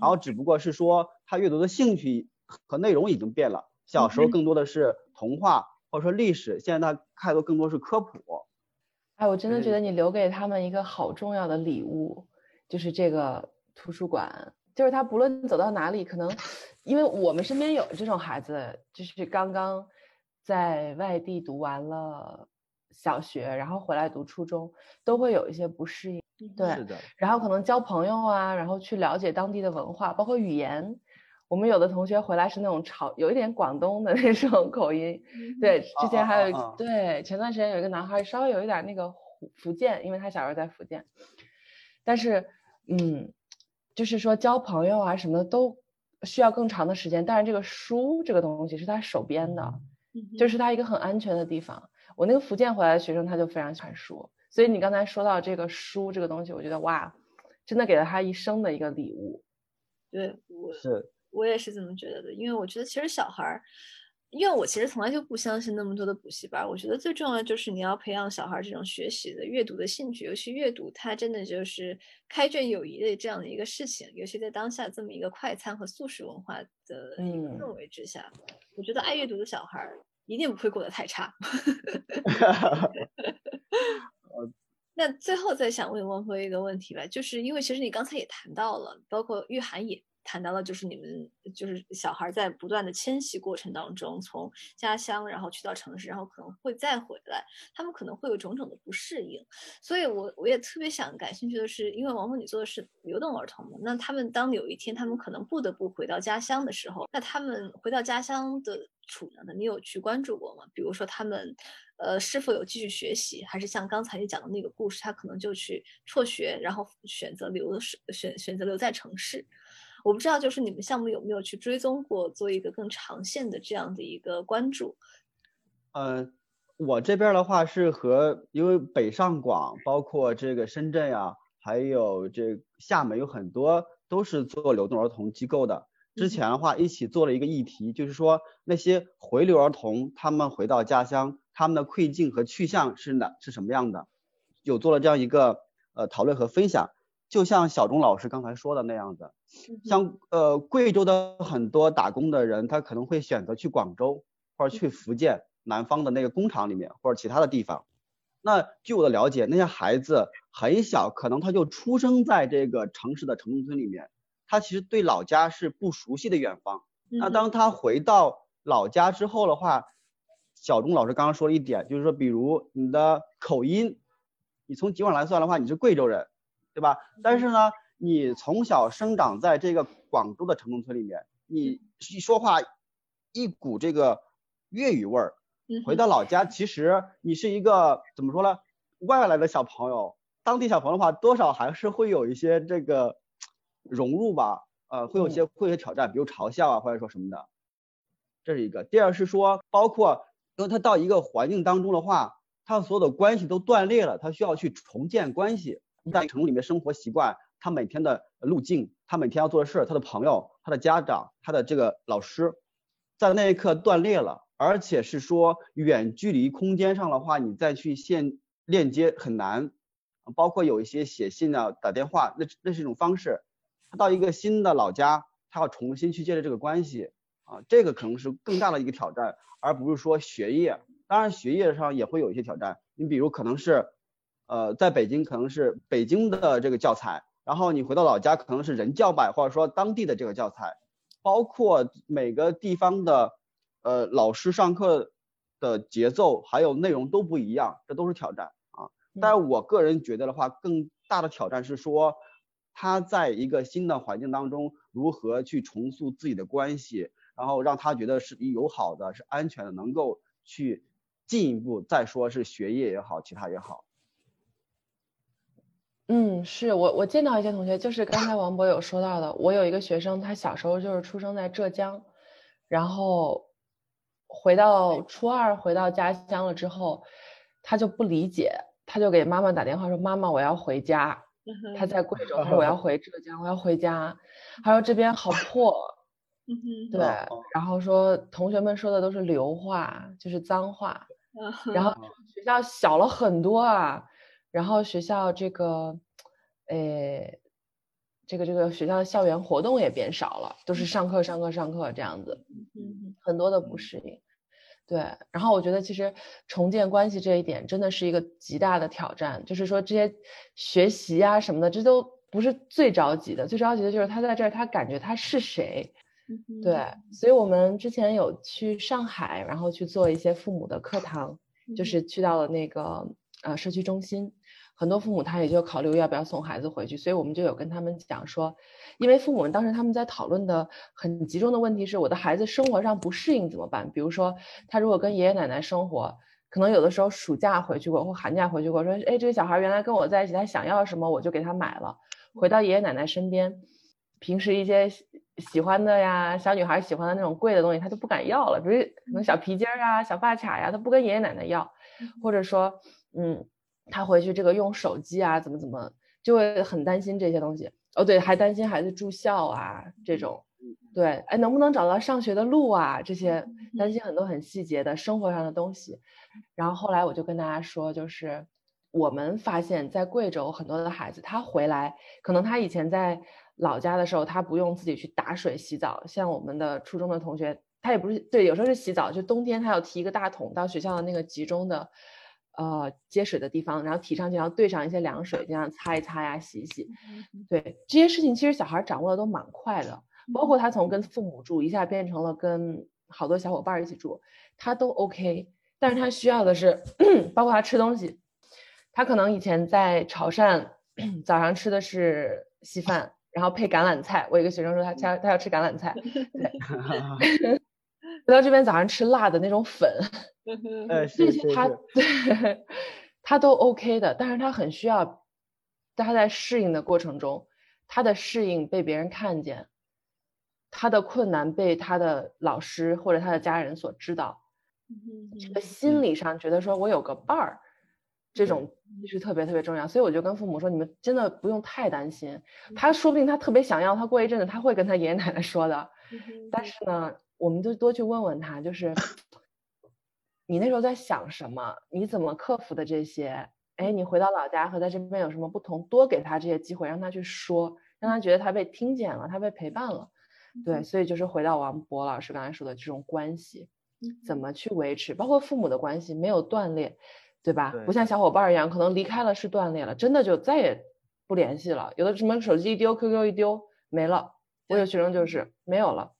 然后只不过是说他阅读的兴趣和内容已经变了。小时候更多的是童话或者说历史，现在他看的更多是科普。哎，我真的觉嗯得你留给他们一个好重要的礼物，就是这个图书馆。就是他不论走到哪里，可能因为我们身边有这种孩子，就是刚刚在外地读完了小学，然后回来读初中，都会有一些不适应。对是的，然后可能交朋友啊，然后去了解当地的文化，包括语言。我们有的同学回来是那种潮，有一点广东的 那种口音。对，之前还有啊啊啊对前段时间有一个男孩稍微有一点那个福福建，因为他小时候在福建，但是嗯，就是说交朋友啊什么的都需要更长的时间，但是这个书这个东西是他手编的，嗯就是他一个很安全的地方。我那个福建回来的学生他就非常喜欢书，所以你刚才说到这个书这个东西，我觉得哇，真的给了他一生的一个礼物。对我是我也是这么觉得的，因为我觉得其实小孩儿，因为我其实从来就不相信那么多的补习班，我觉得最重要的就是你要培养小孩儿这种学习的阅读的兴趣，尤其阅读它真的就是开卷有益的这样的一个事情，尤其在当下这么一个快餐和速食文化的一个嗯氛围之下，我觉得爱阅读的小孩儿一定不会过得太差。那最后再想问汪峰一个问题吧，就是因为其实你刚才也谈到了，包括玉涵也谈到了，就是你们就是小孩在不断的迁徙过程当中，从家乡然后去到城市，然后可能会再回来，他们可能会有种种的不适应。所以我我也特别想感兴趣的是，因为王峰你做的是流动儿童嘛，那他们当有一天他们可能不得不回到家乡的时候，那他们回到家乡的处境呢，你有去关注过吗？比如说他们，呃，是否有继续学习，还是像刚才你讲的那个故事，他可能就去辍学，然后选择留是选选择留在城市。我不知道，就是你们项目有没有去追踪过，做一个更长线的这样的一个关注？呃，我这边儿的话是和因为北上广，包括这个深圳呀、还有这厦门有很多都是做流动儿童机构的。之前的话一起做了一个议题，就是说那些回流儿童，他们回到家乡，他们的困境和去向是哪是什么样的，有做了这样一个呃讨论和分享。就像小钟老师刚才说的那样子，像呃贵州的很多打工的人，他可能会选择去广州或者去福建南方的那个工厂里面或者其他的地方。那据我的了解，那些孩子很小，可能他就出生在这个城市的城中村里面，他其实对老家是不熟悉的远方。那当他回到老家之后的话，小钟老师刚刚说了一点，就是说，比如你的口音，你从籍贯来算的话，你是贵州人，对吧？但是呢，你从小生长在这个广州的城中村里面，你一说话一股这个粤语味儿，回到老家，其实你是一个怎么说呢？外来的小朋友，当地小朋友的话，多少还是会有一些这个融入吧，呃，会有一些会有一些挑战，比如嘲笑啊，或者说什么的，这是一个。第二是说，包括因为他到一个环境当中的话，他所有的关系都断裂了，他需要去重建关系。在城里面生活习惯，他每天的路径，他每天要做的事，他的朋友，他的家长、他的这个老师，在那一刻断裂了，而且是说远距离空间上的话，你再去线链接很难，包括有一些写信啊、打电话，那那是一种方式。他到一个新的老家，他要重新去建立这个关系啊，这个可能是更大的一个挑战，而不是说学业。当然学业上也会有一些挑战，你比如可能是，呃，在北京可能是北京的这个教材。然后你回到老家，可能是人教版，或者说当地的这个教材，包括每个地方的呃老师上课的节奏还有内容都不一样，这都是挑战啊。但是我个人觉得的话，更大的挑战是说他在一个新的环境当中如何去重塑自己的关系，然后让他觉得是友好的、是安全的，能够去进一步再说是学业也好，其他也好。嗯，是我我见到一些同学，就是刚才王博有说到的，我有一个学生，他小时候就是出生在浙江，然后回到初二回到家乡了之后，他就不理解，他就给妈妈打电话说：“妈妈，我要回家。”他在贵州，他说：“我要回浙江，我要回家。”他说：“这边好破。”对，然后说同学们说的都是流话，就是脏话，然后学校小了很多啊。然后学校这个，诶，这个这个学校的校园活动也变少了，都是上课上课上课这样子，很多的不适应。对，然后我觉得其实重建关系这一点真的是一个极大的挑战，就是说这些学习啊什么的，这都不是最着急的，最着急的就是他在这儿，他感觉他是谁。对，所以我们之前有去上海，然后去做一些父母的课堂，就是去到了那个呃社区中心。很多父母他也就考虑要不要送孩子回去，所以我们就有跟他们讲说，因为父母们当时他们在讨论的很集中的问题是，我的孩子生活上不适应怎么办？比如说他如果跟爷爷奶奶生活，可能有的时候暑假回去过或寒假回去过，说，哎，这个小孩原来跟我在一起，他想要什么我就给他买了，回到爷爷奶奶身边，平时一些喜欢的呀，小女孩喜欢的那种贵的东西，他就不敢要了，比如可能小皮筋儿啊、小发卡呀，他不跟爷爷奶奶要，或者说，嗯。他回去这个用手机啊，怎么怎么就会很担心这些东西哦，对，还担心孩子住校啊这种，对，哎，能不能找到上学的路啊？这些担心很多很细节的生活上的东西。然后后来我就跟大家说，就是我们发现，在贵州很多的孩子，他回来可能他以前在老家的时候，他不用自己去打水洗澡，像我们的初中的同学，他也不是对，有时候是洗澡，就冬天他要提一个大桶到学校的那个集中的。呃，接水的地方，然后提上去，然后兑上一些凉水，这样擦一擦呀，洗一洗。对这些事情，其实小孩掌握的都蛮快的。包括他从跟父母住，一下变成了跟好多小伙伴一起住，他都 OK。但是他需要的是，包括他吃东西，他可能以前在潮汕 早上吃的是稀饭，然后配橄榄菜。我有个学生说他他他要吃橄榄菜，对。回到这边早上吃辣的那种粉。这些他 对他都 OK 的，但是他很需要他在适应的过程中，他的适应被别人看见，他的困难被他的老师或者他的家人所知道，这个心理上觉得说我有个伴儿，这种是特别特别重要。所以我就跟父母说，你们真的不用太担心，他说不定他特别想要，他过一阵子他会跟他爷爷奶奶说的，但是呢，我们就多去问问他，就是。你那时候在想什么？你怎么克服的这些？哎，你回到老家和在这边有什么不同？多给他这些机会，让他去说，让他觉得他被听见了，他被陪伴了。对，所以就是回到王博老师刚才说的这种关系，怎么去维持？包括父母的关系没有断裂，对吧？不像小伙伴一样，可能离开了是断裂了，真的就再也不联系了。有的什么手机一丢，QQ 一丢没了。我有学生就是没有了。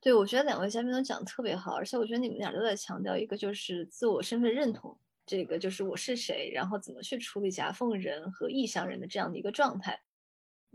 对，我觉得两位嘉宾都讲的特别好，而且我觉得你们俩都在强调一个，就是自我身份认同，这个就是我是谁，然后怎么去处理夹缝人和异乡人的这样的一个状态。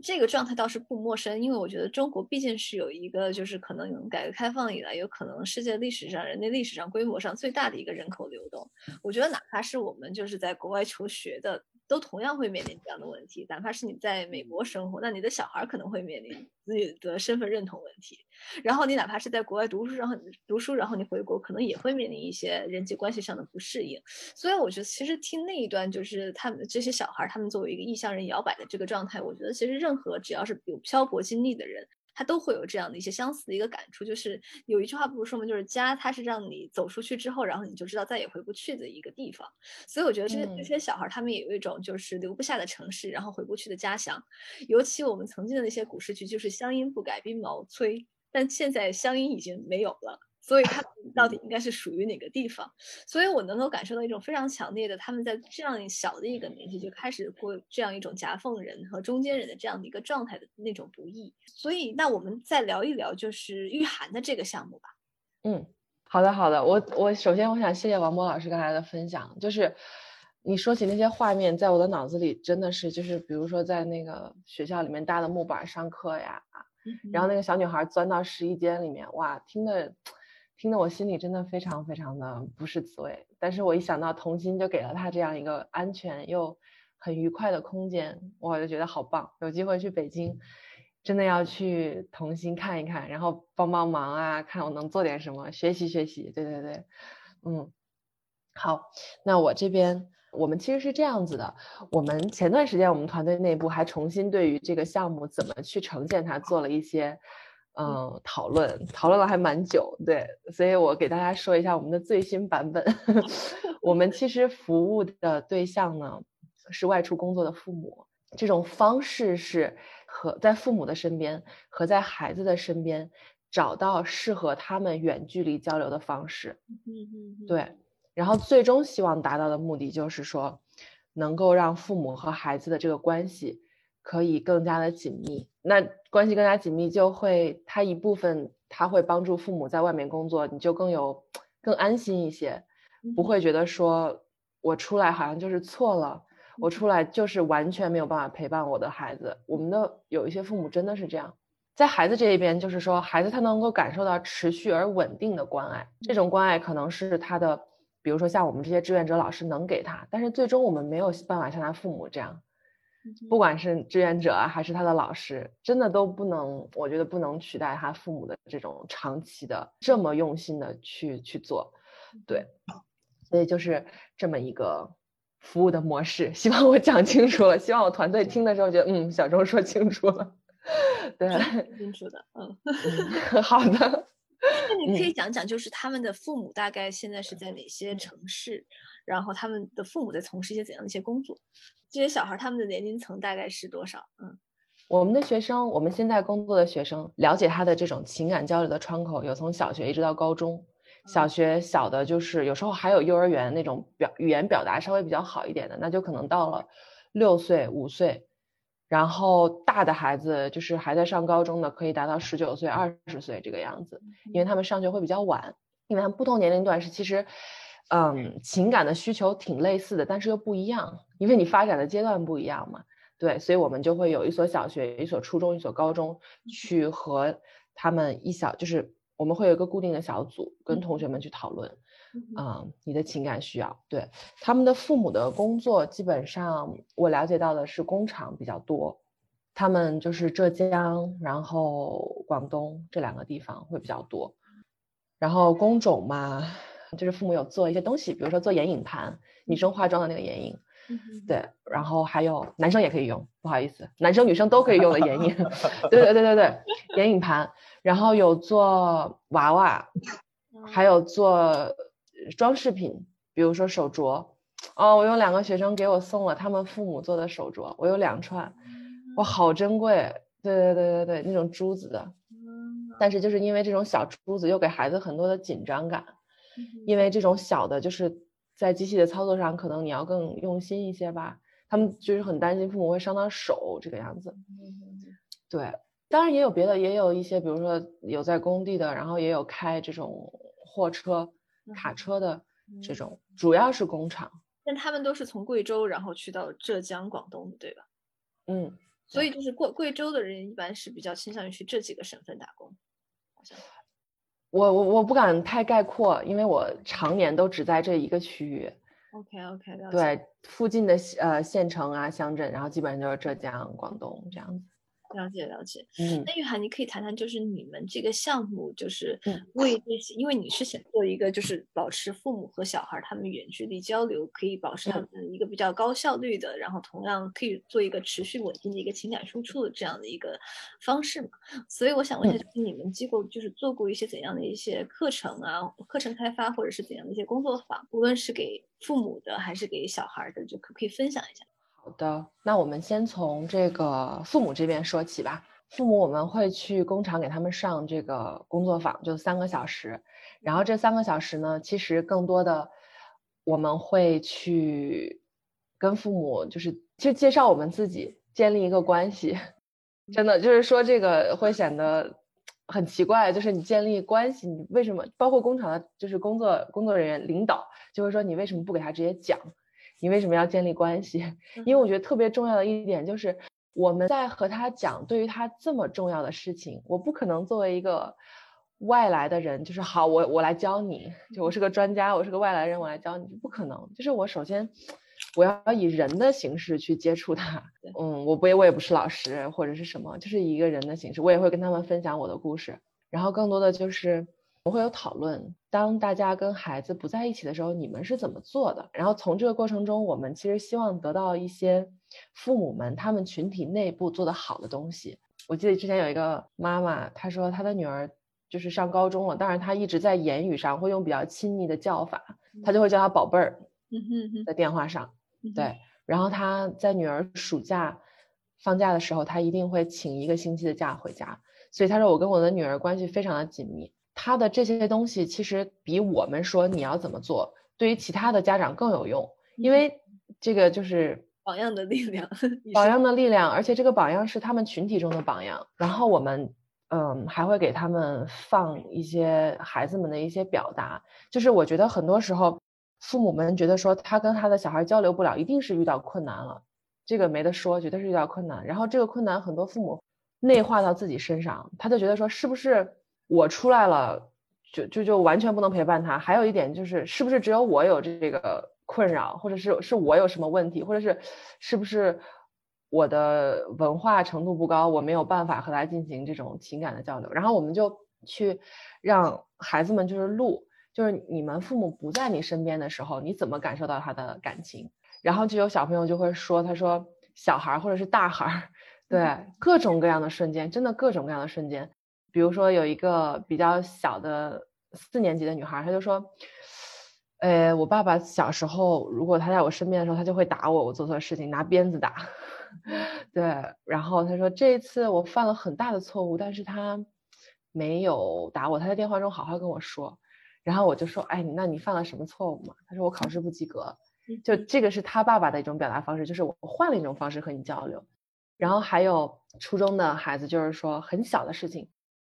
这个状态倒是不陌生，因为我觉得中国毕竟是有一个，就是可能改革开放以来，有可能世界历史上、人类历史上规模上最大的一个人口流动。我觉得哪怕是我们就是在国外求学的。都同样会面临这样的问题，哪怕是你在美国生活，那你的小孩可能会面临自己的身份认同问题。然后你哪怕是在国外读书，然后读书，然后你回国，可能也会面临一些人际关系上的不适应。所以我觉得，其实听那一段，就是他们这些小孩，他们作为一个异乡人摇摆的这个状态，我觉得其实任何只要是有漂泊经历的人。他都会有这样的一些相似的一个感触。就是有一句话不是说嘛，就是家它是让你走出去之后，然后你就知道再也回不去的一个地方。所以我觉得这些这些小孩他们也有一种就是留不下的城市，然后回不去的家乡。尤其我们曾经的那些古诗句，就是乡音不改鬓毛衰，但现在乡音已经没有了。所以他到底应该是属于哪个地方？所以我能够感受到一种非常强烈的，他们在这样小的一个年纪就开始过这样一种夹缝人和中间人的这样的一个状态的那种不易。所以，那我们再聊一聊就是御寒的这个项目吧。嗯，好的，好的。我我首先我想谢谢王波老师刚才的分享，就是你说起那些画面，在我的脑子里真的是就是比如说在那个学校里面搭的木板上课呀，然后那个小女孩钻到试衣间里面，哇，听的。听得我心里真的非常非常的不是滋味，但是我一想到童心就给了他这样一个安全又很愉快的空间，我就觉得好棒。有机会去北京，真的要去童心看一看，然后帮帮忙啊，看我能做点什么，学习学习。对对对，嗯，好，那我这边我们其实是这样子的，我们前段时间我们团队内部还重新对于这个项目怎么去呈现它做了一些。嗯，讨论讨论了还蛮久，对，所以我给大家说一下我们的最新版本。我们其实服务的对象呢是外出工作的父母，这种方式是和在父母的身边和在孩子的身边找到适合他们远距离交流的方式。嗯嗯，对，然后最终希望达到的目的就是说，能够让父母和孩子的这个关系。可以更加的紧密，那关系更加紧密，就会他一部分他会帮助父母在外面工作，你就更有更安心一些，不会觉得说我出来好像就是错了，我出来就是完全没有办法陪伴我的孩子。我们的有一些父母真的是这样，在孩子这一边，就是说孩子他能够感受到持续而稳定的关爱，这种关爱可能是他的，比如说像我们这些志愿者老师能给他，但是最终我们没有办法像他父母这样。不管是志愿者啊，还是他的老师，真的都不能，我觉得不能取代他父母的这种长期的这么用心的去去做，对，所以就是这么一个服务的模式。希望我讲清楚了，希望我团队听的时候觉得，嗯，小周说清楚了，对，清楚的，嗯，好的。那你可以讲讲，就是他们的父母大概现在是在哪些城市，然后他们的父母在从事一些怎样的一些工作？这些小孩他们的年龄层大概是多少？嗯，我们的学生，我们现在工作的学生，了解他的这种情感交流的窗口有从小学一直到高中。小学小的，就是有时候还有幼儿园那种表语言表达稍微比较好一点的，那就可能到了六岁、五岁。然后大的孩子就是还在上高中的，可以达到十九岁、二十岁这个样子，因为他们上学会比较晚，因为他们不同年龄段是其实。嗯，情感的需求挺类似的，但是又不一样，因为你发展的阶段不一样嘛。对，所以我们就会有一所小学、一所初中、一所高中，去和他们一小，就是我们会有一个固定的小组，跟同学们去讨论，嗯，你的情感需要。对，他们的父母的工作，基本上我了解到的是工厂比较多，他们就是浙江，然后广东这两个地方会比较多，然后工种嘛。就是父母有做一些东西，比如说做眼影盘，女生化妆的那个眼影，对，然后还有男生也可以用，不好意思，男生女生都可以用的眼影，对对对对对，眼影盘，然后有做娃娃，还有做装饰品，比如说手镯，哦，我有两个学生给我送了他们父母做的手镯，我有两串，哇，好珍贵，对对对对对，那种珠子的，但是就是因为这种小珠子又给孩子很多的紧张感。因为这种小的，就是在机器的操作上，可能你要更用心一些吧。他们就是很担心父母会伤到手这个样子。对，当然也有别的，也有一些，比如说有在工地的，然后也有开这种货车、卡车的这种，主要是工厂。但他们都是从贵州，然后去到浙江、广东的，对吧？嗯，所以就是贵贵州的人一般是比较倾向于去这几个省份打工，好像。我我我不敢太概括，因为我常年都只在这一个区域。OK OK，对附近的呃县城啊乡镇，然后基本上就是浙江、广东这样子。了解了解。嗯，那玉涵，你可以谈谈，就是你们这个项目，就是嗯为这些，因为你是想做一个，就是保持父母和小孩儿他们远距离交流，可以保持他嗯们一个比较高效率的，然后同样可以做一个持续稳定的一个情感输出的这样的一个方式嘛。所以我想问一下，嗯就是你们机构就是做过一些怎样的一些课程啊，课程开发或者是怎样的一些工作坊，无论是给父母的还是给小孩儿的，就可不可以分享一下？好的，那我们先从这个父母这边说起吧。父母我们会去工厂给他们上这个工作坊，就三个小时。然后这三个小时呢，其实更多的我们会去跟父母，就是其实介绍我们自己，建立一个关系。真的就是说这个会显得很奇怪，就是你建立关系，你为什么包括工厂的，就是工作工作人员领导就会说你为什么不给他直接讲？你为什么要建立关系？因为我觉得特别重要的一点就是，我们在和他讲对于他这么重要的事情，我不可能作为一个外来的人，就是好，我我来教你，就我是个专家，我是个外来人，我来教你，不可能。就是我首先我要以人的形式去接触他，嗯，我不也我也不是老师或者是什么，就是以一个人的形式，我也会跟他们分享我的故事，然后更多的就是。我会有讨论，当大家跟孩子不在一起的时候，你们是怎么做的？然后从这个过程中，我们其实希望得到一些父母们他们群体内部做得好的东西。我记得之前有一个妈妈，她说她的女儿就是上高中了，但是她一直在言语上会用比较亲昵的叫法，她就会叫她宝贝儿，嗯哼哼，在电话上。对，然后她在女儿暑假放假的时候，她一定会请一个星期的假回家。所以她说我跟我的女儿关系非常的紧密。他的这些东西其实比我们说你要怎么做，对于其他的家长更有用，因为这个就是榜样的力量，榜样的力量，而且这个榜样是他们群体中的榜样。然后我们嗯还会给他们放一些孩子们的一些表达，就是我觉得很多时候父母们觉得说他跟他的小孩交流不了，一定是遇到困难了，这个没得说，绝对是遇到困难。然后这个困难很多父母内化到自己身上，他就觉得说是不是？我出来了，就就就完全不能陪伴他。还有一点就是，是不是只有我有这个困扰，或者是是我有什么问题，或者是是不是我的文化程度不高，我没有办法和他进行这种情感的交流。然后我们就去让孩子们就是录，就是你们父母不在你身边的时候，你怎么感受到他的感情？然后就有小朋友就会说，他说小孩或者是大孩，对各种各样的瞬间，真的各种各样的瞬间。比如说有一个比较小的四年级的女孩，她就说：“呃，我爸爸小时候，如果他在我身边的时候，他就会打我，我做错事情拿鞭子打。对，然后她说这一次我犯了很大的错误，但是他没有打我，他在电话中好好跟我说。然后我就说：哎，那你犯了什么错误嘛？他说我考试不及格。就这个是他爸爸的一种表达方式，就是我换了一种方式和你交流。然后还有初中的孩子，就是说很小的事情。”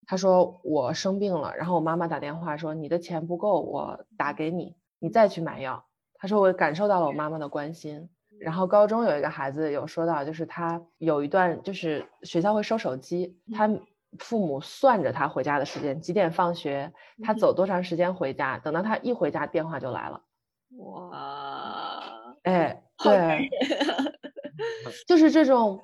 他说我生病了，然后我妈妈打电话说你的钱不够，我打给你，你再去买药。他说我感受到了我妈妈的关心。然后高中有一个孩子有说到，就是他有一段就是学校会收手机，他父母算着他回家的时间，几点放学，他走多长时间回家，等到他一回家，电话就来了。哇，哎，对，就是这种。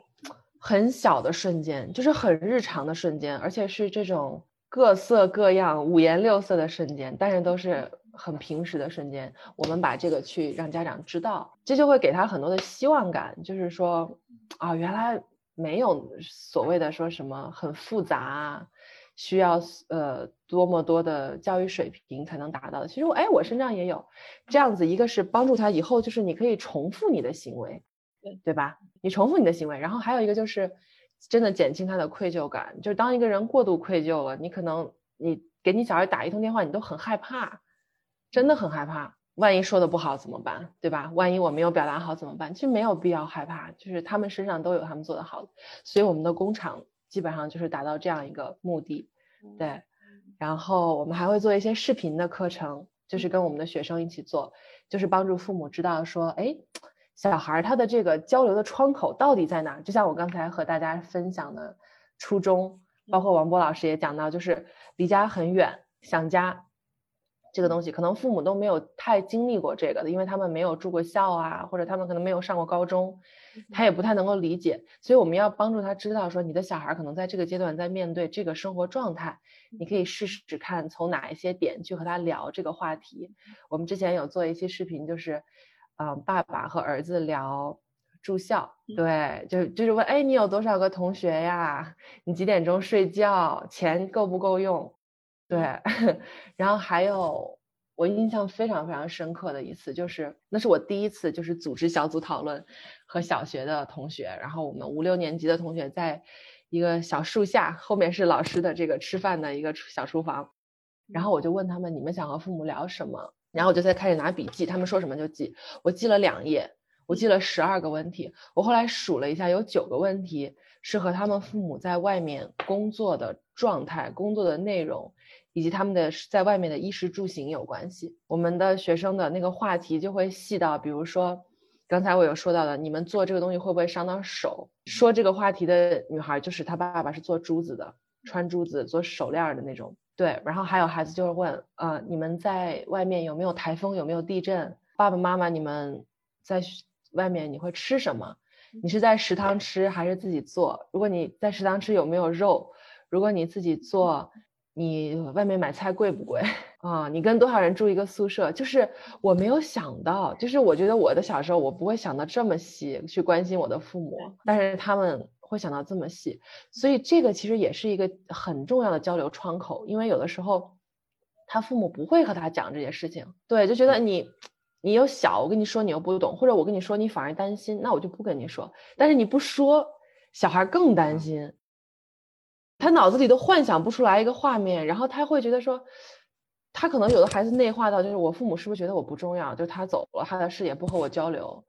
很小的瞬间，就是很日常的瞬间，而且是这种各色各样、五颜六色的瞬间，但是都是很平时的瞬间。我们把这个去让家长知道，这就会给他很多的希望感，就是说，啊，原来没有所谓的说什么很复杂，需要呃多么多的教育水平才能达到的。其实我哎，我身上也有这样子，一个是帮助他以后就是你可以重复你的行为。对对吧？你重复你的行为，然后还有一个就是真的减轻他的愧疚感。就是当一个人过度愧疚了，你可能你给你小孩打一通电话，你都很害怕，真的很害怕。万一说的不好怎么办？对吧？万一我没有表达好怎么办？其实没有必要害怕，就是他们身上都有他们做的好的。所以我们的工厂基本上就是达到这样一个目的。对，然后我们还会做一些视频的课程，就是跟我们的学生一起做，就是帮助父母知道说，哎。小孩他的这个交流的窗口到底在哪？就像我刚才和大家分享的，初中，包括王波老师也讲到，就是离家很远，想家，这个东西可能父母都没有太经历过这个的，因为他们没有住过校啊，或者他们可能没有上过高中，他也不太能够理解。所以我们要帮助他知道，说你的小孩可能在这个阶段在面对这个生活状态，你可以试试看从哪一些点去和他聊这个话题。我们之前有做一期视频，就是嗯，爸爸和儿子聊住校，对，就就是问，哎，你有多少个同学呀？你几点钟睡觉？钱够不够用？对，然后还有我印象非常非常深刻的一次，就是那是我第一次就是组织小组讨论，和小学的同学，然后我们五六年级的同学在一个小树下，后面是老师的这个吃饭的一个小厨房，然后我就问他们，你们想和父母聊什么？然后我就在开始拿笔记，他们说什么就记，我记了两页，我记了十二个问题，我后来数了一下，有九个问题是和他们父母在外面工作的状态、工作的内容。以及他们的在外面的衣食住行有关系，我们的学生的那个话题就会细到，比如说刚才我有说到的，你们做这个东西会不会伤到手？说这个话题的女孩就是她爸爸是做珠子的，穿珠子做手链的那种。对，然后还有孩子就会问，呃，你们在外面有没有台风？有没有地震？爸爸妈妈，你们在外面你会吃什么？你是在食堂吃还是自己做？如果你在食堂吃有没有肉？如果你自己做？你外面买菜贵不贵 啊？你跟多少人住一个宿舍？就是我没有想到，就是我觉得我的小时候我不会想到这么细去关心我的父母，但是他们会想到这么细，所以这个其实也是一个很重要的交流窗口，因为有的时候他父母不会和他讲这些事情，对，就觉得你你又小，我跟你说你又不懂，或者我跟你说你反而担心，那我就不跟你说。但是你不说，小孩更担心。他脑子里都幻想不出来一个画面，然后他会觉得说，他可能有的孩子内化到就是我父母是不是觉得我不重要？就是他走了，他的事也不和我交流，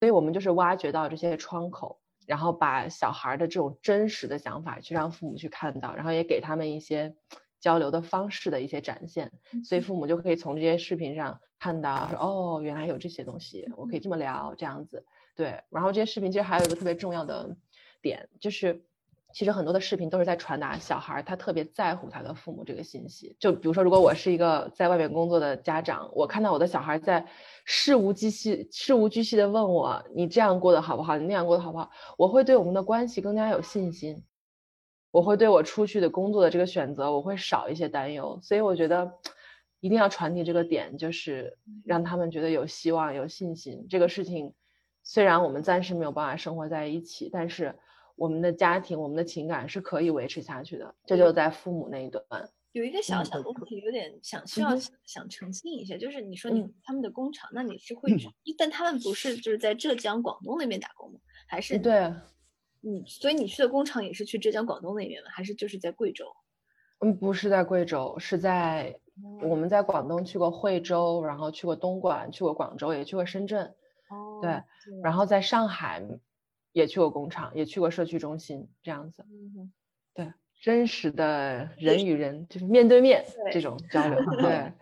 所以我们就是挖掘到这些窗口，然后把小孩的这种真实的想法去让父母去看到，然后也给他们一些交流的方式的一些展现，所以父母就可以从这些视频上看到说哦，原来有这些东西，我可以这么聊这样子，对。然后这些视频其实还有一个特别重要的点就是。其实很多的视频都是在传达小孩他特别在乎他的父母这个信息。就比如说，如果我是一个在外面工作的家长，我看到我的小孩在事无巨细、事无巨细的问我：“你这样过得好不好？你那样过得好不好？”我会对我们的关系更加有信心，我会对我出去的工作的这个选择，我会少一些担忧。所以我觉得一定要传递这个点，就是让他们觉得有希望、有信心。这个事情虽然我们暂时没有办法生活在一起，但是。我们的家庭，我们的情感是可以维持下去的。这就在父母那一端。有一个小小的问题，有点想需要想澄清一下，就是你说你他们的工厂，那你是会去？但他们不是就是在浙江、广东那边打工吗？还是对，你，所以你去的工厂也是去浙江、广东那边吗？还是就是在贵州？嗯，不是在贵州，是在我们在广东去过惠州，然后去过东莞，去过广州，也去过深圳。哦，对，然后在上海。也去过工厂，也去过社区中心，这样子。嗯，对，真实的 人与人就是面对面这种交流，对。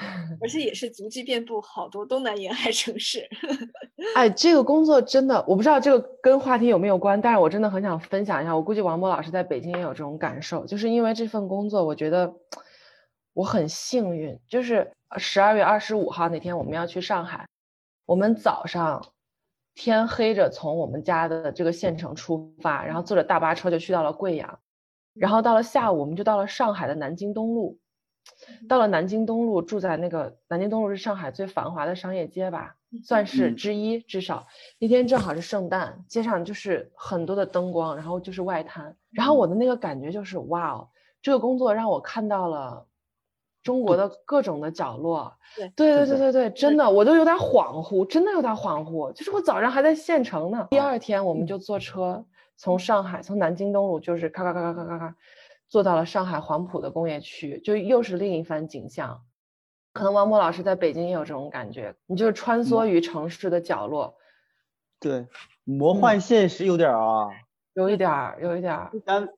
而且也是足迹遍布好多东南沿海城市。哎，这个工作真的，我不知道这个跟话题有没有关，但是我真的很想分享一下。我估计王博老师在北京也有这种感受，就是因为这份工作，我觉得我很幸运。就是十二月二十五号那天，我们要去上海，我们早上。天黑着从我们家的这个县城出发，然后坐着大巴车就去到了贵阳，然后到了下午我们就到了上海的南京东路。到了南京东路，住在那个南京东路是上海最繁华的商业街吧，算是之一。至少那天正好是圣诞，街上就是很多的灯光，然后就是外滩。然后我的那个感觉就是哇哦，这个工作让我看到了。中国的各种的角落，对对对对对对，真的我都有点恍惚，真的有点恍惚。就是我早上还在县城呢，第二天我们就坐车从上海，从南京东路，就是咔咔咔咔咔咔咔，坐到了上海黄埔的工业区，就又是另一番景象。可能王博老师在北京也有这种感觉，你就是穿梭于城市的角落，对，魔幻现实有点啊，有一点儿，有一点儿。嗯，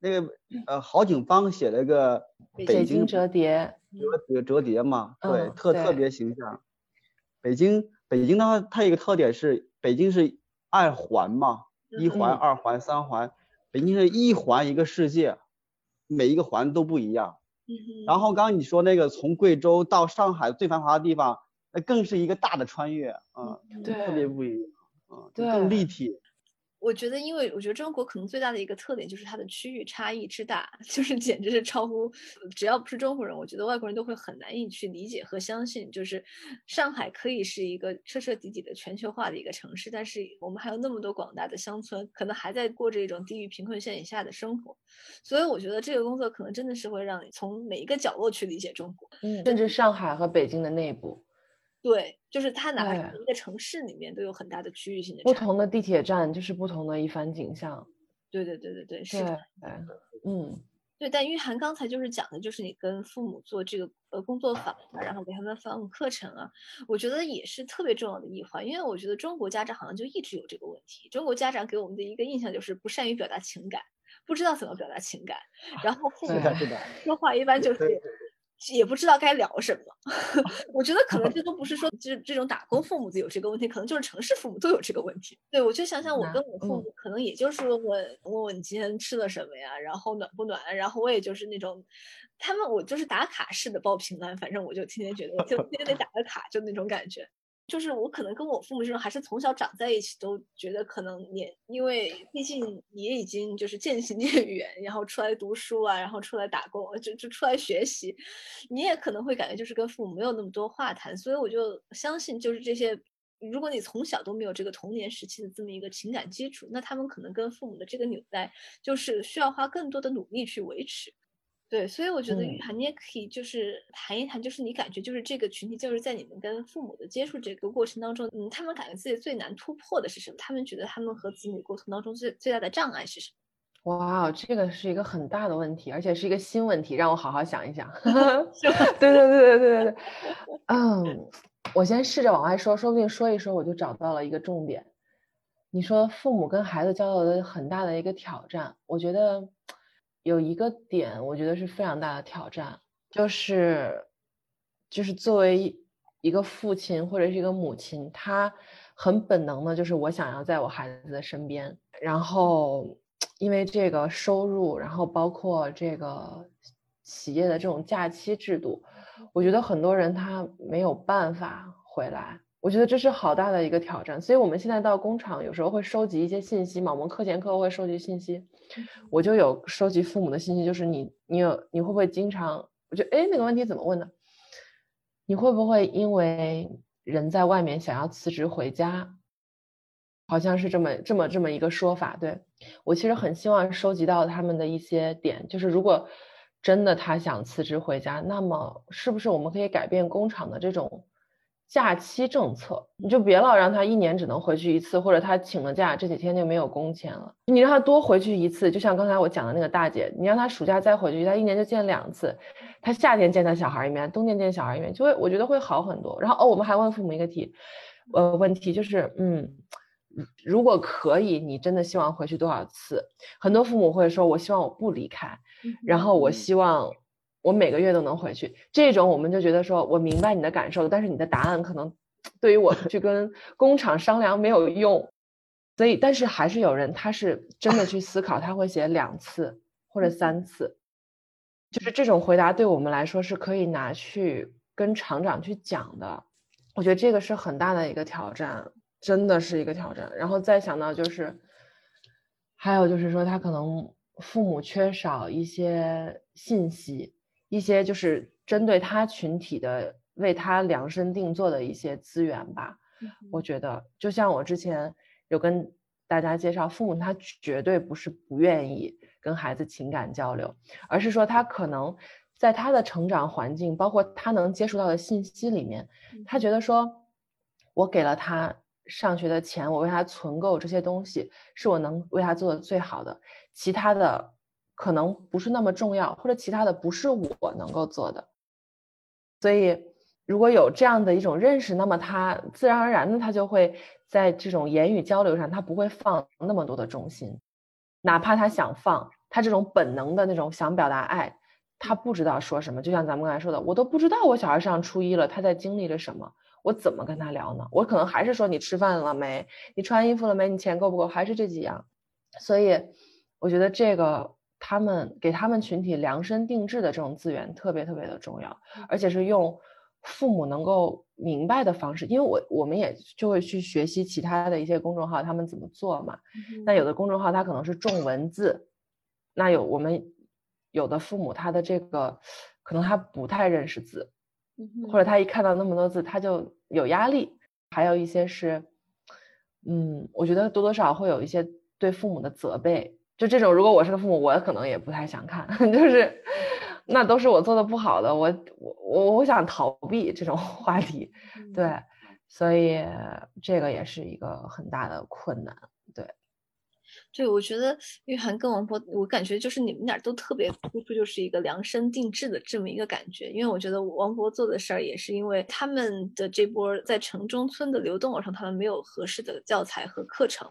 那个呃，郝景芳写了个。北京折叠，折折折叠嘛，对，特特别形象。北京北京的话，它一个特点是，北京是二环嘛，一环、二环、三环，北京是一环一个世界，每一个环都不一样。然后刚刚你说那个从贵州到上海最繁华的地方，那更是一个大的穿越，嗯，对，特别不一样，嗯，对，更立体。我觉得，因为我觉得中国可能最大的一个特点就是它的区域差异之大，就是简直是超乎，只要不是中国人，我觉得外国人都会很难以去理解和相信。就是上海可以是一个彻彻底底的全球化的一个城市，但是我们还有那么多广大的乡村，可能还在过着一种低于贫困线以下的生活。所以我觉得这个工作可能真的是会让你从每一个角落去理解中国，嗯，甚至上海和北京的内部。对，就是它哪怕是一个城市里面都有很大的区域性的不同的地铁站，就是不同的一番景象。对对对对对，是的，嗯，对。但玉涵刚才就是讲的，就是你跟父母做这个呃工作坊啊，然后给他们放课程啊，我觉得也是特别重要的一环，因为我觉得中国家长好像就一直有这个问题，中国家长给我们的一个印象就是不善于表达情感，不知道怎么表达情感，然后父母说话一般就是。也不知道该聊什么，我觉得可能这都不是说这这种打工父母有这个问题，可能就是城市父母都有这个问题。对我就想想，我跟我父母可能也就是问问问问你今天吃了什么呀，然后暖不暖，然后我也就是那种，他们我就是打卡式的报平安，反正我就天天觉得就天天得打个卡，就那种感觉。就是我可能跟我父母这种还是从小长在一起，都觉得可能年，因为毕竟也已经就是渐行渐远，然后出来读书啊，然后出来打工，就就出来学习，你也可能会感觉就是跟父母没有那么多话谈，所以我就相信就是这些，如果你从小都没有这个童年时期的这么一个情感基础，那他们可能跟父母的这个纽带就是需要花更多的努力去维持。对，所以我觉得玉涵，你也可以就是谈一谈，就是你感觉就是这个群体，就是在你们跟父母的接触这个过程当中，嗯，他们感觉自己最难突破的是什么？他们觉得他们和子女沟通当中最最大的障碍是什么？哇，这个是一个很大的问题，而且是一个新问题，让我好好想一想。对对对对对对对，嗯，我先试着往外说，说不定说一说我就找到了一个重点。你说父母跟孩子交流的很大的一个挑战，我觉得。有一个点，我觉得是非常大的挑战，就是，就是作为一个父亲或者是一个母亲，他很本能的，就是我想要在我孩子的身边。然后，因为这个收入，然后包括这个企业的这种假期制度，我觉得很多人他没有办法回来。我觉得这是好大的一个挑战，所以我们现在到工厂有时候会收集一些信息嘛，我们课前课后会收集信息，我就有收集父母的信息，就是你你有你会不会经常，我觉得哎那个问题怎么问的？你会不会因为人在外面想要辞职回家？好像是这么这么这么一个说法，对我其实很希望收集到他们的一些点，就是如果真的他想辞职回家，那么是不是我们可以改变工厂的这种？假期政策，你就别老让他一年只能回去一次，或者他请了假这几天就没有工钱了。你让他多回去一次，就像刚才我讲的那个大姐，你让他暑假再回去，他一年就见两次。他夏天见他小孩一面，冬天见小孩一面，就会我觉得会好很多。然后哦，我们还问父母一个题，呃，问题就是，嗯，如果可以，你真的希望回去多少次？很多父母会说，我希望我不离开，然后我希望。我每个月都能回去，这种我们就觉得说，我明白你的感受，但是你的答案可能对于我去跟工厂商量没有用，所以，但是还是有人他是真的去思考，他会写两次或者三次，就是这种回答对我们来说是可以拿去跟厂长去讲的。我觉得这个是很大的一个挑战，真的是一个挑战。然后再想到就是，还有就是说他可能父母缺少一些信息。一些就是针对他群体的、为他量身定做的一些资源吧。我觉得，就像我之前有跟大家介绍，父母他绝对不是不愿意跟孩子情感交流，而是说他可能在他的成长环境，包括他能接触到的信息里面，他觉得说，我给了他上学的钱，我为他存够这些东西，是我能为他做的最好的，其他的。可能不是那么重要，或者其他的不是我能够做的，所以如果有这样的一种认识，那么他自然而然的他就会在这种言语交流上，他不会放那么多的重心，哪怕他想放，他这种本能的那种想表达爱，他不知道说什么。就像咱们刚才说的，我都不知道我小孩上初一了，他在经历着什么，我怎么跟他聊呢？我可能还是说你吃饭了没？你穿衣服了没？你钱够不够？还是这几样。所以我觉得这个。他们给他们群体量身定制的这种资源特别特别的重要，而且是用父母能够明白的方式，因为我我们也就会去学习其他的一些公众号他们怎么做嘛。那有的公众号它可能是重文字，那有我们有的父母他的这个可能他不太认识字，或者他一看到那么多字他就有压力，还有一些是，嗯，我觉得多多少少会有一些对父母的责备。就这种，如果我是个父母，我可能也不太想看，就是那都是我做的不好的，我我我我想逃避这种 话题，对，所以这个也是一个很大的困难，对，对，我觉得玉涵跟王博，我感觉就是你们俩都特别突出，就是一个量身定制的这么一个感觉，因为我觉得王博做的事儿也是因为他们的这波在城中村的流动儿童，他们没有合适的教材和课程。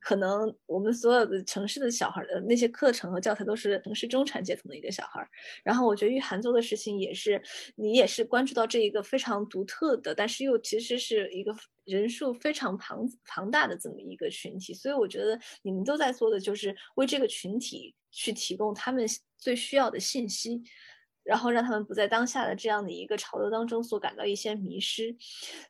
可能我们所有的城市的小孩的那些课程和教材都是城市中产阶层的一个小孩，然后我觉得玉涵做的事情也是，你也是关注到这一个非常独特的，但是又其实是一个人数非常庞庞大的这么一个群体，所以我觉得你们都在做的就是为这个群体去提供他们最需要的信息。然后让他们不在当下的这样的一个潮流当中所感到一些迷失。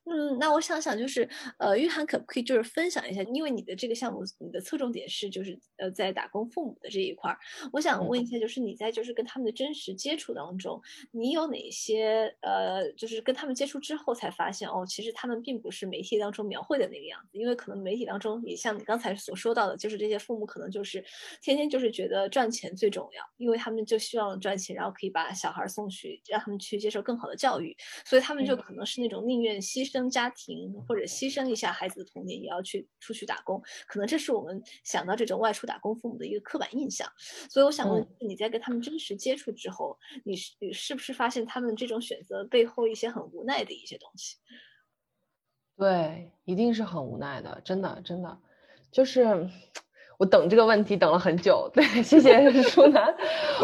嗯，那我想想，就是呃，玉涵可不可以就是分享一下？因为你的这个项目，你的侧重点是就是呃，在打工父母的这一块儿。我想问一下，就是你在就是跟他们的真实接触当中，你有哪些呃，就是跟他们接触之后才发现哦，其实他们并不是媒体当中描绘的那个样子。因为可能媒体当中也像你刚才所说到的，就是这些父母可能就是天天就是觉得赚钱最重要，因为他们就希望赚钱，然后可以把。小孩送去，让他们去接受更好的教育，所以他们就可能是那种宁愿牺牲家庭或者牺牲一下孩子的童年，也要去出去打工。可能这是我们想到这种外出打工父母的一个刻板印象。所以我想问，你在跟他们真实接触之后，你是你是不是发现他们这种选择背后一些很无奈的一些东西？对，一定是很无奈的，真的真的，就是。我等这个问题等了很久，对，谢谢 舒楠，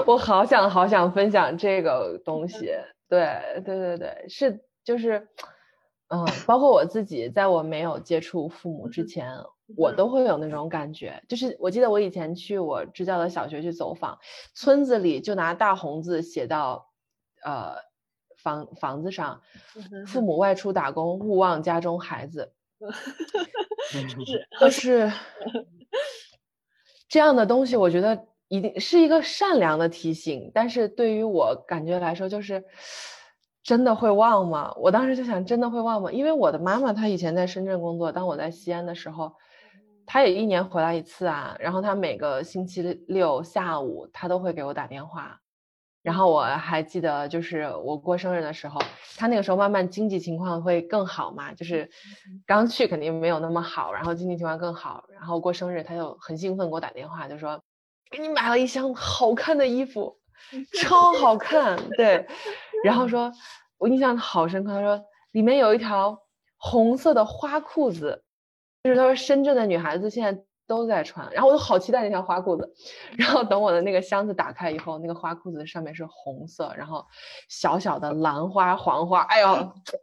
我好想好想分享这个东西，对对对对，是就是，嗯，包括我自己，在我没有接触父母之前，我都会有那种感觉，就是我记得我以前去我支教的小学去走访，村子里就拿大红字写到，呃，房房子上，父母外出打工，勿忘家中孩子，是，就是。这样的东西，我觉得一定是一个善良的提醒，但是对于我感觉来说，就是真的会忘吗？我当时就想，真的会忘吗？因为我的妈妈她以前在深圳工作，当我在西安的时候，她也一年回来一次啊。然后她每个星期六下午，她都会给我打电话。然后我还记得，就是我过生日的时候，他那个时候慢慢经济情况会更好嘛，就是刚去肯定没有那么好，然后经济情况更好，然后过生日他就很兴奋给我打电话，就说给你买了一箱好看的衣服，超好看，对，然后说我印象好深刻，他说里面有一条红色的花裤子，就是他说深圳的女孩子现在。都在穿，然后我就好期待那条花裤子，然后等我的那个箱子打开以后，那个花裤子上面是红色，然后小小的兰花、黄花，哎呦，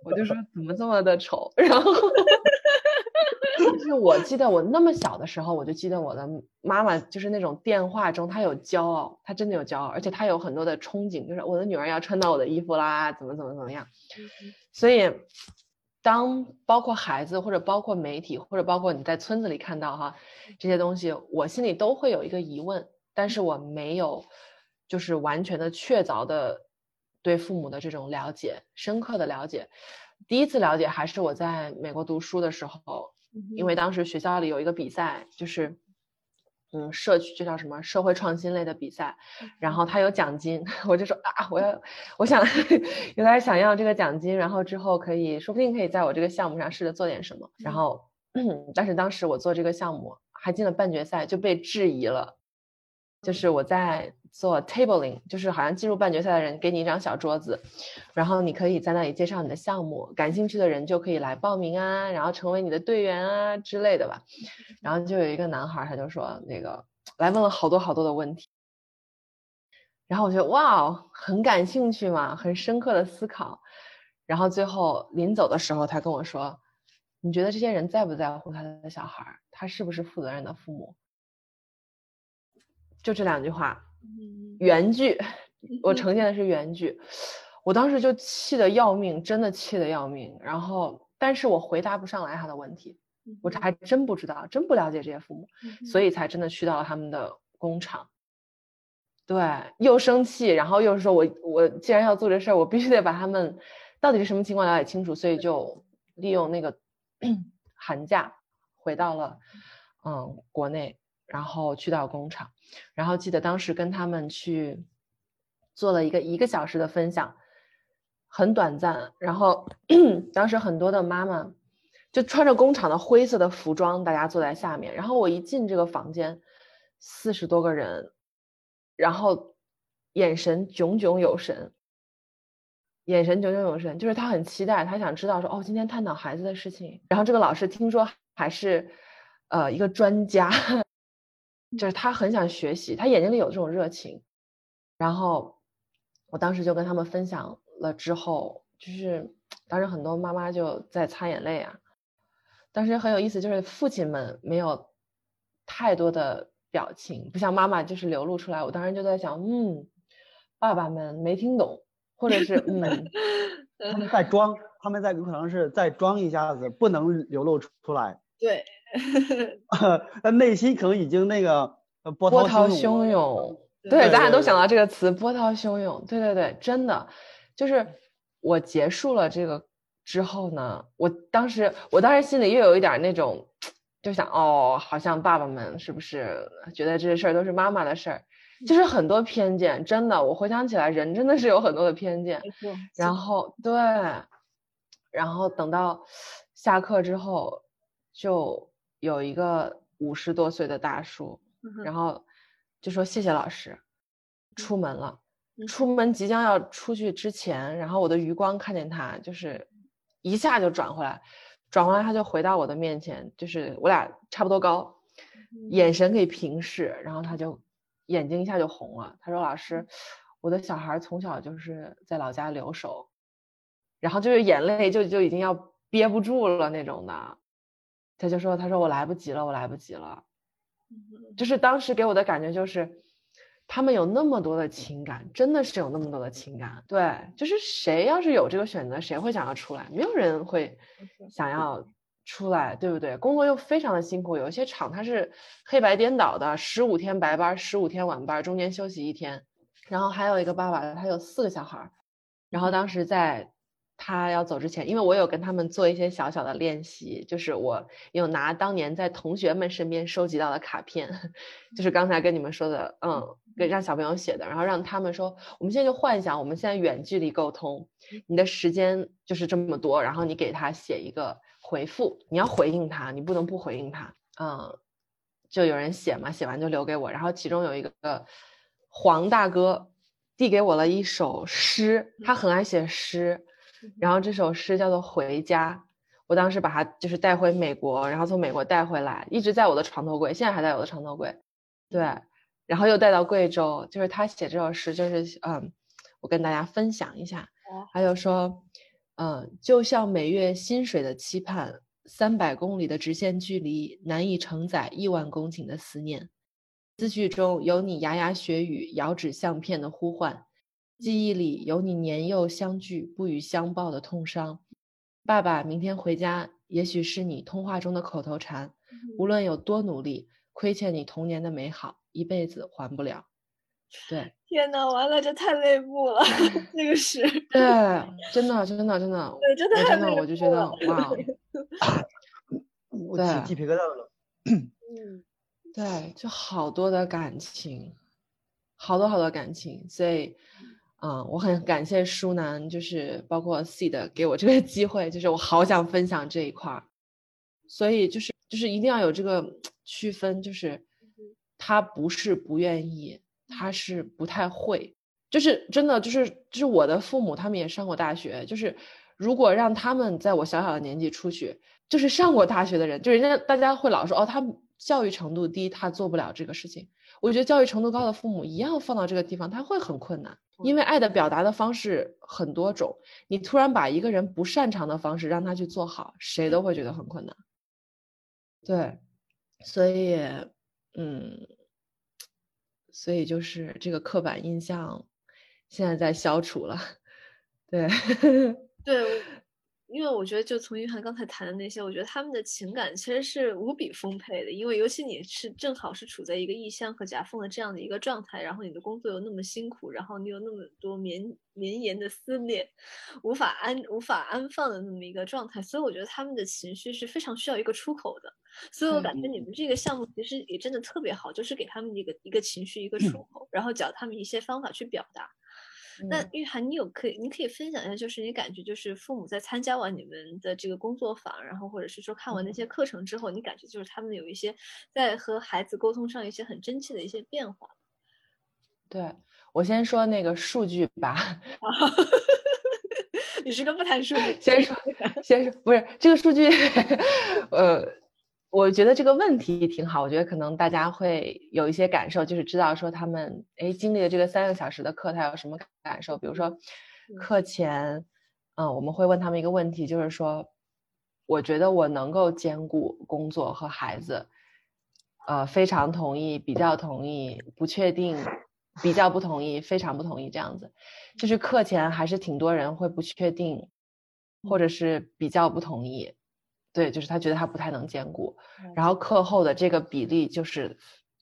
我就说怎么这么的丑，然后，就是我记得我那么小的时候，我就记得我的妈妈就是那种电话中她有骄傲，她真的有骄傲，而且她有很多的憧憬，就是我的女儿要穿到我的衣服啦，怎么怎么怎么样，所以。当包括孩子或者包括媒体或者包括你在村子里看到哈这些东西，我心里都会有一个疑问，但是我没有就是完全的确凿的对父母的这种了解，深刻的了解。第一次了解还是我在美国读书的时候，因为当时学校里有一个比赛，就是。嗯，社区就叫什么社会创新类的比赛，然后他有奖金，我就说啊，我要，我想 有点想要这个奖金，然后之后可以说不定可以在我这个项目上试着做点什么，然后，但是当时我做这个项目还进了半决赛就被质疑了，就是我在。做 tabling 就是好像进入半决赛的人给你一张小桌子，然后你可以在那里介绍你的项目，感兴趣的人就可以来报名啊，然后成为你的队员啊之类的吧。然后就有一个男孩，他就说那个来问了好多好多的问题，然后我觉得哇，很感兴趣嘛，很深刻的思考。然后最后临走的时候，他跟我说：“你觉得这些人在不在乎他的小孩？他是不是负责任的父母？”就这两句话。原剧，我呈现的是原剧。我当时就气得要命，真的气得要命。然后，但是我回答不上来他的问题，我还真不知道，真不了解这些父母，所以才真的去到了他们的工厂。对，又生气，然后又说我我既然要做这事儿，我必须得把他们到底是什么情况了解清楚，所以就利用那个 寒假回到了嗯国内，然后去到工厂，然后记得当时跟他们去做了一个一个小时的分享。很短暂，然后 当时很多的妈妈就穿着工厂的灰色的服装，大家坐在下面。然后我一进这个房间，四十多个人，然后眼神炯炯有神，眼神炯炯有神，就是他很期待，他想知道说哦，今天探讨孩子的事情。然后这个老师听说还是呃一个专家，就是他很想学习，他眼睛里有这种热情。然后我当时就跟他们分享。了之后，就是当时很多妈妈就在擦眼泪啊。当时很有意思，就是父亲们没有太多的表情，不像妈妈就是流露出来。我当时就在想，嗯，爸爸们没听懂，或者是嗯，他们在装，他们在有可能是在装一下子，不能流露出来。对，那 内心可能已经那个波涛汹涌。对，咱俩都想到这个词，波涛汹涌。对对对，真的。就是我结束了这个之后呢，我当时我当时心里又有一点那种，就想哦，好像爸爸们是不是觉得这些事儿都是妈妈的事儿，就是很多偏见，真的，我回想起来，人真的是有很多的偏见。然后对，然后等到下课之后，就有一个五十多岁的大叔，然后就说谢谢老师，出门了。出门即将要出去之前，然后我的余光看见他，就是一下就转回来，转回来他就回到我的面前，就是我俩差不多高，眼神可以平视，然后他就眼睛一下就红了。他说：“老师，我的小孩从小就是在老家留守，然后就是眼泪就就已经要憋不住了那种的。”他就说：“他说我来不及了，我来不及了。”就是当时给我的感觉就是。他们有那么多的情感，真的是有那么多的情感。对，就是谁要是有这个选择，谁会想要出来？没有人会想要出来，对不对？工作又非常的辛苦，有一些厂它是黑白颠倒的，十五天白班，十五天晚班，中间休息一天。然后还有一个爸爸，他有四个小孩，然后当时在。他要走之前，因为我有跟他们做一些小小的练习，就是我有拿当年在同学们身边收集到的卡片，就是刚才跟你们说的，嗯，给让小朋友写的，然后让他们说，我们现在就幻想我们现在远距离沟通，你的时间就是这么多，然后你给他写一个回复，你要回应他，你不能不回应他，嗯，就有人写嘛，写完就留给我，然后其中有一个黄大哥递给我了一首诗，他很爱写诗。然后这首诗叫做《回家》，我当时把它就是带回美国，然后从美国带回来，一直在我的床头柜，现在还在我的床头柜。对，然后又带到贵州，就是他写这首诗，就是嗯，我跟大家分享一下。还有说，嗯，就像每月薪水的期盼，三百公里的直线距离难以承载亿万公顷的思念。字句中有你牙牙学语、遥指相片的呼唤。记忆里有你年幼相聚不与相报的痛伤，爸爸明天回家，也许是你通话中的口头禅。无论有多努力，亏欠你童年的美好，一辈子还不了。对，天呐，完了，这太内部了，这个是。对，真的，真的，真的，对，真的真的，我就觉得哇，我起鸡皮疙瘩了。嗯，对，就好多的感情，好多好多感情，所以。嗯，我很感谢舒楠，就是包括 C 的给我这个机会，就是我好想分享这一块儿，所以就是就是一定要有这个区分，就是他不是不愿意，他是不太会，就是真的就是就是我的父母他们也上过大学，就是如果让他们在我小小的年纪出去，就是上过大学的人，就人家大家会老说哦，他教育程度低，他做不了这个事情。我觉得教育程度高的父母一样放到这个地方，他会很困难，因为爱的表达的方式很多种。你突然把一个人不擅长的方式让他去做好，谁都会觉得很困难。对，所以，嗯，所以就是这个刻板印象现在在消除了。对，对。因为我觉得，就从玉涵刚才谈的那些，我觉得他们的情感其实是无比丰沛的。因为尤其你是正好是处在一个异乡和夹缝的这样的一个状态，然后你的工作又那么辛苦，然后你有那么多绵绵延的思念，无法安无法安放的那么一个状态，所以我觉得他们的情绪是非常需要一个出口的。所以我感觉你们这个项目其实也真的特别好，就是给他们一个一个情绪一个出口，然后教他们一些方法去表达。那玉涵，你有可以，你可以分享一下，就是你感觉，就是父母在参加完你们的这个工作坊，然后或者是说看完那些课程之后，你感觉就是他们有一些在和孩子沟通上一些很真切的一些变化。对我先说那个数据吧。你是个不谈数据。先说，先说，不是这个数据，呃。我觉得这个问题挺好，我觉得可能大家会有一些感受，就是知道说他们哎经历了这个三个小时的课，他有什么感受？比如说课前，嗯，我们会问他们一个问题，就是说，我觉得我能够兼顾工作和孩子，呃，非常同意，比较同意，不确定，比较不同意，非常不同意，这样子，就是课前还是挺多人会不确定，或者是比较不同意。对，就是他觉得他不太能兼顾，然后课后的这个比例就是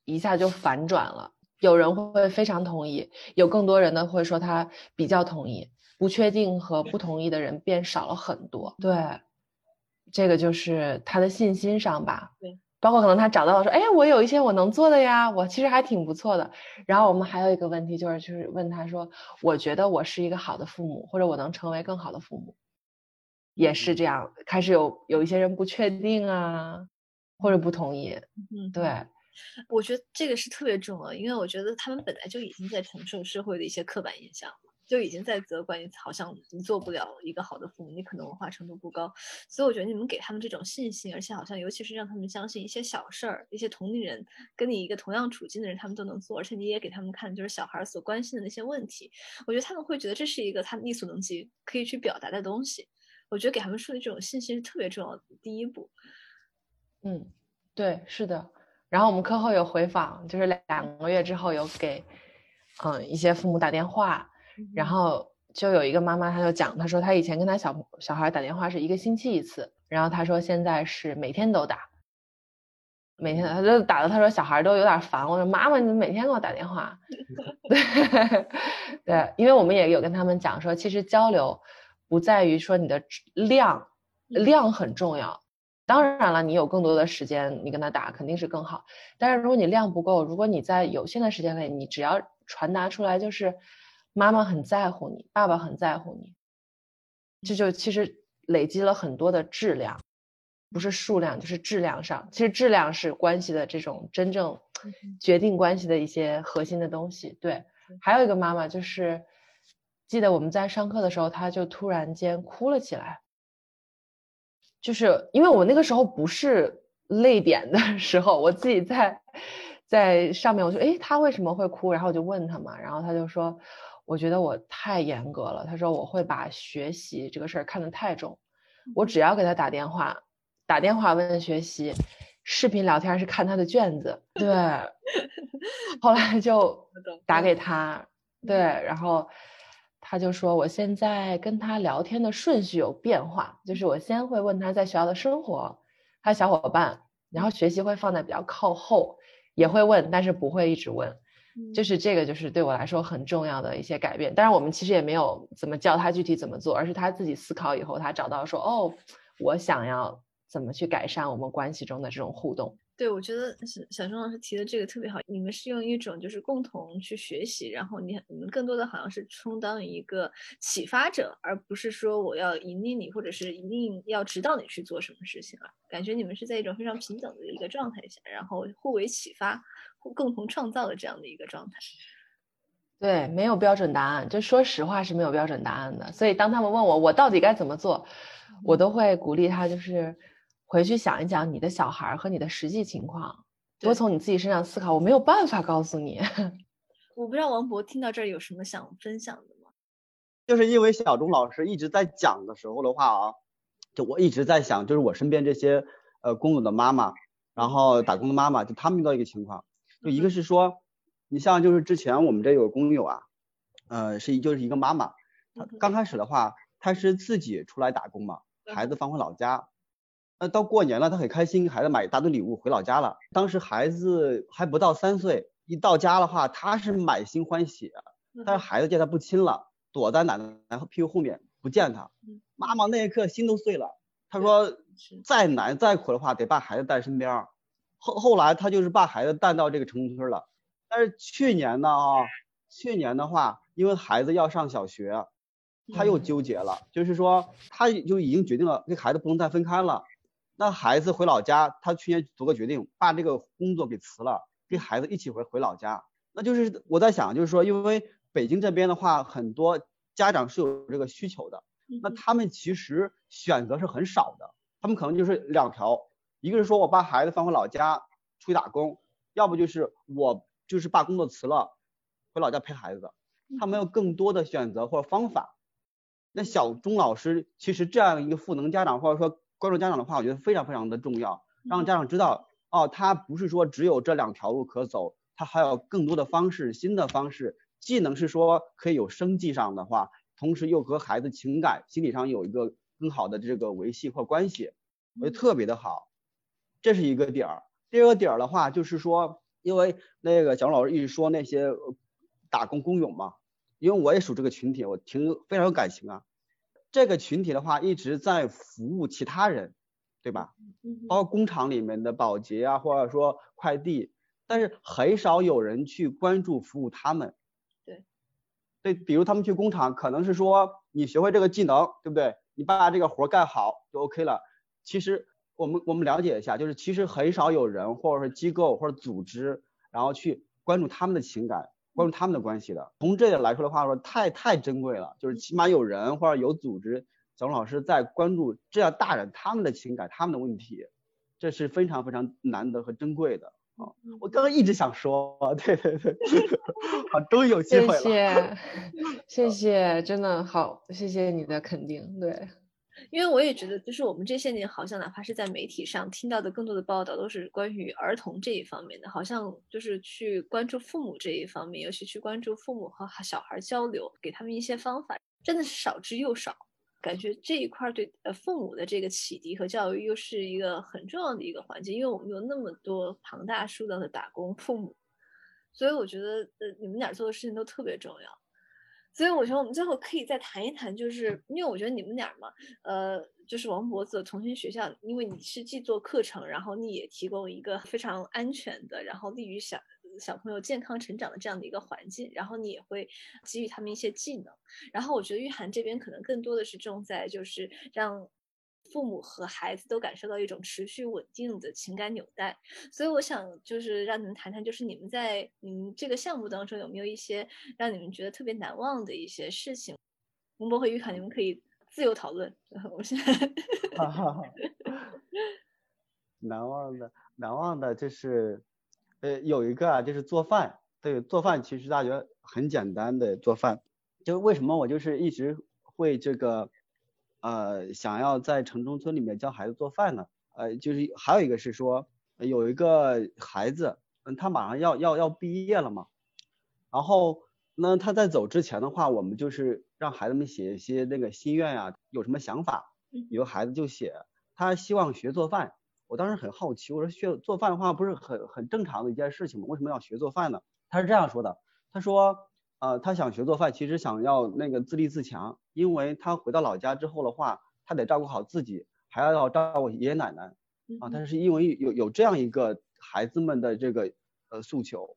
一下就反转了，有人会非常同意，有更多人呢会说他比较同意，不确定和不同意的人变少了很多。对，这个就是他的信心上吧。对，包括可能他找到了说，哎，我有一些我能做的呀，我其实还挺不错的。然后我们还有一个问题就是，就是问他说，我觉得我是一个好的父母，或者我能成为更好的父母。也是这样，开始有有一些人不确定啊，或者不同意。嗯，对，我觉得这个是特别重要，因为我觉得他们本来就已经在承受社会的一些刻板印象了，就已经在责怪你，好像你做不了一个好的父母，你可能文化程度不高。所以我觉得你们给他们这种信心，而且好像尤其是让他们相信一些小事儿，一些同龄人跟你一个同样处境的人，他们都能做，而且你也给他们看，就是小孩所关心的那些问题，我觉得他们会觉得这是一个他们力所能及可以去表达的东西。我觉得给他们树立这种信心是特别重要的第一步。嗯，对，是的。然后我们课后有回访，就是两个月之后有给嗯一些父母打电话，然后就有一个妈妈，她就讲，她说她以前跟她小小孩打电话是一个星期一次，然后她说现在是每天都打，每天她就打的，她说小孩都有点烦。我说妈妈，你每天给我打电话？对 对，因为我们也有跟他们讲说，其实交流。不在于说你的量，量很重要。当然了，你有更多的时间，你跟他打肯定是更好。但是如果你量不够，如果你在有限的时间内，你只要传达出来就是妈妈很在乎你，爸爸很在乎你，这就其实累积了很多的质量，不是数量就是质量上。其实质量是关系的这种真正决定关系的一些核心的东西。对，还有一个妈妈就是。记得我们在上课的时候，他就突然间哭了起来，就是因为我那个时候不是泪点的时候，我自己在在上面，我说，哎，他为什么会哭？然后我就问他嘛，然后他就说，我觉得我太严格了，他说我会把学习这个事儿看得太重，我只要给他打电话，打电话问学习，视频聊天是看他的卷子，对，后来就打给他，对，然后。他就说，我现在跟他聊天的顺序有变化，就是我先会问他在学校的生活，他小伙伴，然后学习会放在比较靠后，也会问，但是不会一直问，就是这个就是对我来说很重要的一些改变。当然，我们其实也没有怎么教他具体怎么做，而是他自己思考以后，他找到说，哦，我想要怎么去改善我们关系中的这种互动。对，我觉得小小钟老师提的这个特别好。你们是用一种就是共同去学习，然后你你们更多的好像是充当一个启发者，而不是说我要引领你，或者是一定要指导你去做什么事情了。感觉你们是在一种非常平等的一个状态下，然后互为启发，共同创造的这样的一个状态。对，没有标准答案，就说实话是没有标准答案的。所以当他们问我我到底该怎么做，我都会鼓励他，就是。回去想一想你的小孩和你的实际情况，多从你自己身上思考。我没有办法告诉你。我不知道王博听到这儿有什么想分享的吗？就是因为小钟老师一直在讲的时候的话啊，就我一直在想，就是我身边这些呃工友的妈妈，然后打工的妈妈，就他们遇到一个情况，就一个是说，你像就是之前我们这有工友啊，呃，是就是一个妈妈，她刚开始的话，她是自己出来打工嘛，孩子放回老家，那到过年了，他很开心，给孩子买一大堆礼物回老家了。当时孩子还不到三岁，一到家的话，他是满心欢喜，但是孩子见他不亲了，躲在奶奶屁股后面不见他，妈妈那一刻心都碎了。他说再难再苦的话，得把孩子带身边。后后来他就是把孩子带到这个城中村了。但是去年呢啊，去年的话，因为孩子要上小学，他又纠结了，就是说他就已经决定了跟孩子不能再分开了。那孩子回老家，他去年做个决定，把这个工作给辞了，跟孩子一起回回老家。那就是我在想，就是说，因为北京这边的话，很多家长是有这个需求的，那他们其实选择是很少的，他们可能就是两条，一个是说我把孩子放回老家出去打工，要不就是我。就是把工作辞了，回老家陪孩子，他没有更多的选择或者方法。那小钟老师其实这样一个赋能家长或者说关注家长的话，我觉得非常非常的重要，让家长知道哦，他不是说只有这两条路可走，他还有更多的方式，新的方式，既能是说可以有生计上的话，同时又和孩子情感心理上有一个更好的这个维系或关系，我觉得特别的好，这是一个点儿。第二个点儿的话就是说。因为那个蒋老师一直说那些打工工友嘛，因为我也属这个群体，我挺非常有感情啊。这个群体的话一直在服务其他人，对吧？包括工厂里面的保洁啊，或者说快递，但是很少有人去关注服务他们。对。对，比如他们去工厂，可能是说你学会这个技能，对不对？你把这个活干好就 OK 了。其实。我们我们了解一下，就是其实很少有人或者是机构或者组织，然后去关注他们的情感，关注他们的关系的。从这点来说的话，说太太珍贵了，就是起码有人或者有组织，小龙老师在关注这样大人他们的情感，他们的问题，这是非常非常难得和珍贵的啊！我刚刚一直想说，对对对，好，终于有机会了。谢谢，谢谢，真的好，谢谢你的肯定，对。因为我也觉得，就是我们这些年好像哪怕是在媒体上听到的更多的报道，都是关于儿童这一方面的，好像就是去关注父母这一方面，尤其去关注父母和小孩交流，给他们一些方法，真的是少之又少。感觉这一块对呃父母的这个启迪和教育又是一个很重要的一个环节，因为我们有那么多庞大数量的打工父母，所以我觉得呃你们俩做的事情都特别重要。所以我觉得我们最后可以再谈一谈，就是因为我觉得你们俩嘛，呃，就是王博子重新学校，因为你是既做课程，然后你也提供一个非常安全的，然后利于小小朋友健康成长的这样的一个环境，然后你也会给予他们一些技能，然后我觉得玉涵这边可能更多的是重在就是让。父母和孩子都感受到一种持续稳定的情感纽带，所以我想就是让你们谈谈，就是你们在你们这个项目当中有没有一些让你们觉得特别难忘的一些事情？洪博和玉凯，你们可以自由讨论。我现在，难忘的，难忘的就是，呃，有一个啊，就是做饭。对，做饭其实大家很简单的做饭，就为什么我就是一直会这个。呃，想要在城中村里面教孩子做饭呢，呃，就是还有一个是说，有一个孩子，嗯，他马上要要要毕业了嘛，然后那他在走之前的话，我们就是让孩子们写一些那个心愿呀，有什么想法，有个孩子就写，他希望学做饭，我当时很好奇，我说学做饭的话不是很很正常的一件事情吗？为什么要学做饭呢？他是这样说的，他说。呃，他想学做饭，其实想要那个自立自强，因为他回到老家之后的话，他得照顾好自己，还要要照顾爷爷奶奶啊。但是因为有有这样一个孩子们的这个呃诉求，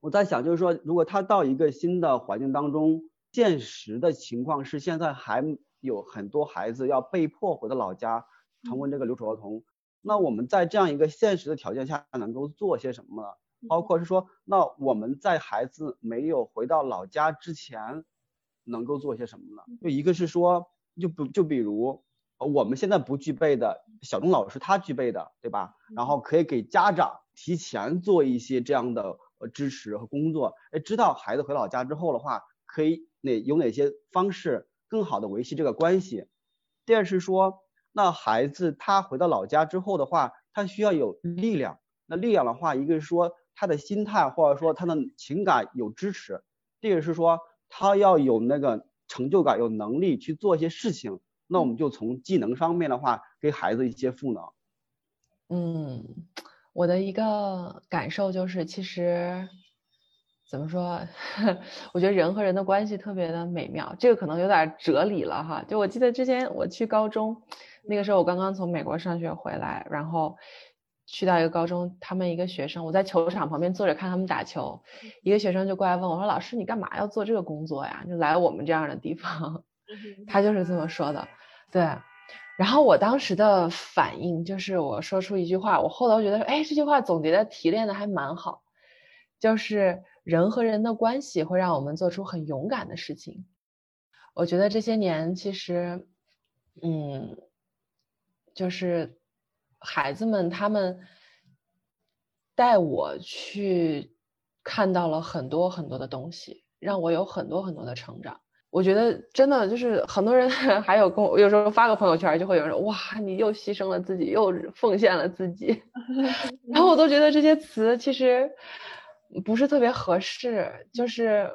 我在想，就是说，如果他到一个新的环境当中，现实的情况是现在还有很多孩子要被迫回到老家，成为这个留守儿童，那我们在这样一个现实的条件下，能够做些什么呢？包括是说，那我们在孩子没有回到老家之前，能够做些什么呢？就一个是说，就不就比如我们现在不具备的，小钟老师他具备的，对吧？然后可以给家长提前做一些这样的呃支持和工作，哎，知道孩子回老家之后的话，可以哪有哪些方式更好的维系这个关系。第二是说，那孩子他回到老家之后的话，他需要有力量。那力量的话，一个是说。他的心态或者说他的情感有支持，这个是说他要有那个成就感，有能力去做一些事情。那我们就从技能上面的话，给孩子一些赋能。嗯，我的一个感受就是，其实怎么说，我觉得人和人的关系特别的美妙。这个可能有点哲理了哈。就我记得之前我去高中，那个时候我刚刚从美国上学回来，然后去到一个高中，他们一个学生，我在球场旁边坐着看他们打球，一个学生就过来问我说：“老师，你干嘛要做这个工作呀？就来我们这样的地方。”他就是这么说的，对。然后我当时的反应就是我说出一句话，我后头觉得，哎，这句话总结的提炼的还蛮好，就是人和人的关系会让我们做出很勇敢的事情。我觉得这些年其实，嗯，就是孩子们他们带我去看到了很多很多的东西，让我有很多很多的成长。我觉得真的就是很多人 还有跟我有时候发个朋友圈，就会有人说哇，你又牺牲了自己，又奉献了自己，然后我都觉得这些词其实不是特别合适。就是，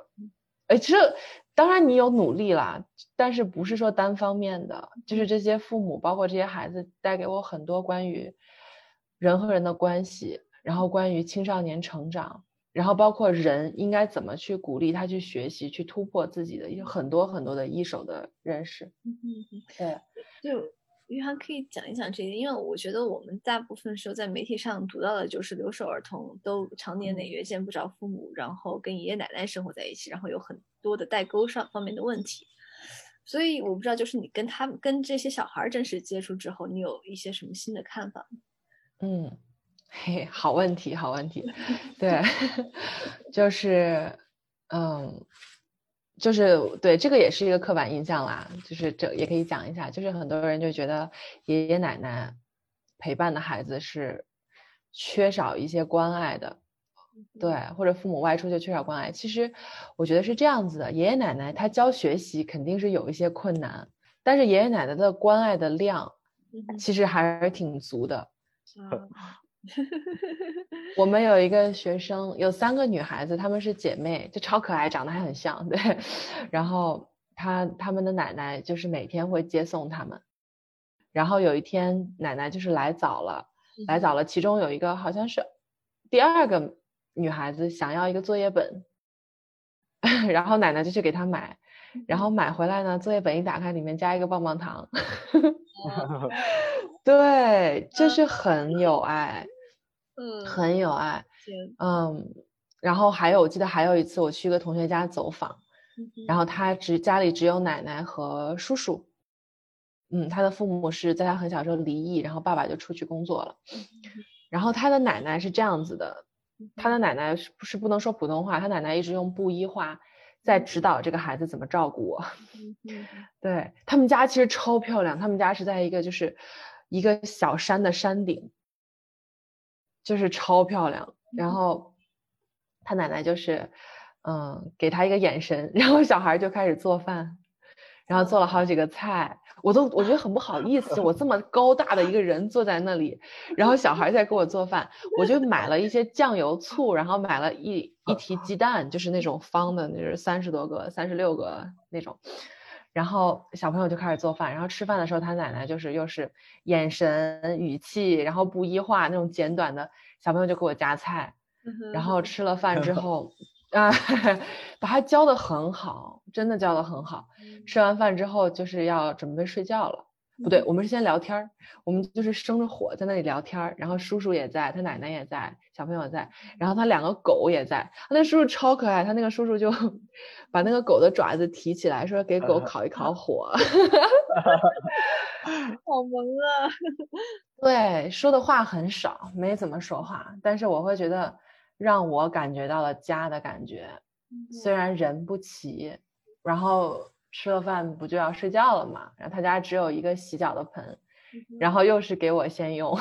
哎，其实当然你有努力啦，但是不是说单方面的。就是这些父母，包括这些孩子，带给我很多关于人和人的关系，然后关于青少年成长。然后包括人应该怎么去鼓励他去学习，去突破自己的一很多很多的一手的认识。嗯嗯，对，就约翰可以讲一讲这些，因为我觉得我们大部分时候在媒体上读到的就是留守儿童都常年累月见不着父母，然后跟爷爷奶奶生活在一起，然后有很多的代沟上方面的问题。所以我不知道，就是你跟他们跟这些小孩正式接触之后，你有一些什么新的看法？嗯。嘿，好问题，好问题，对，就是，嗯，就是对，这个也是一个刻板印象啦，就是这也可以讲一下，就是很多人就觉得爷爷奶奶陪伴的孩子是缺少一些关爱的，对，或者父母外出就缺少关爱。其实我觉得是这样子的，爷爷奶奶他教学习肯定是有一些困难，但是爷爷奶奶的关爱的量其实还是挺足的。我们有一个学生，有三个女孩子，她们是姐妹，就超可爱，长得还很像。对，然后她她们的奶奶就是每天会接送她们。然后有一天，奶奶就是来早了，来早了，其中有一个好像是第二个女孩子想要一个作业本，然后奶奶就去给她买，然后买回来呢，作业本一打开，里面加一个棒棒糖。对，就是很有爱，嗯，很有爱，嗯，然后还有，我记得还有一次我去一个同学家走访，然后他只家里只有奶奶和叔叔，嗯，他的父母是在他很小时候离异，然后爸爸就出去工作了，然后他的奶奶是这样子的，他的奶奶是不是不能说普通话？他奶奶一直用布依话在指导这个孩子怎么照顾我，对他们家其实超漂亮，他们家是在一个就是。一个小山的山顶，就是超漂亮。然后他奶奶就是，嗯，给他一个眼神，然后小孩就开始做饭，然后做了好几个菜。我都我觉得很不好意思，我这么高大的一个人坐在那里，然后小孩在给我做饭，我就买了一些酱油、醋，然后买了一一提鸡蛋，就是那种方的，就是三十多个、三十六个那种。然后小朋友就开始做饭，然后吃饭的时候，他奶奶就是又是眼神、语气，然后不一化那种简短的，小朋友就给我夹菜，然后吃了饭之后，啊，把他教的很好，真的教的很好。吃完饭之后就是要准备睡觉了。不对，我们是先聊天儿，我们就是生着火在那里聊天儿，然后叔叔也在，他奶奶也在，小朋友在，然后他两个狗也在，他那叔叔超可爱，他那个叔叔就 把那个狗的爪子提起来，说给狗烤一烤火，好萌啊！对，说的话很少，没怎么说话，但是我会觉得让我感觉到了家的感觉，虽然人不齐，然后。吃了饭不就要睡觉了嘛？然后他家只有一个洗脚的盆，然后又是给我先用。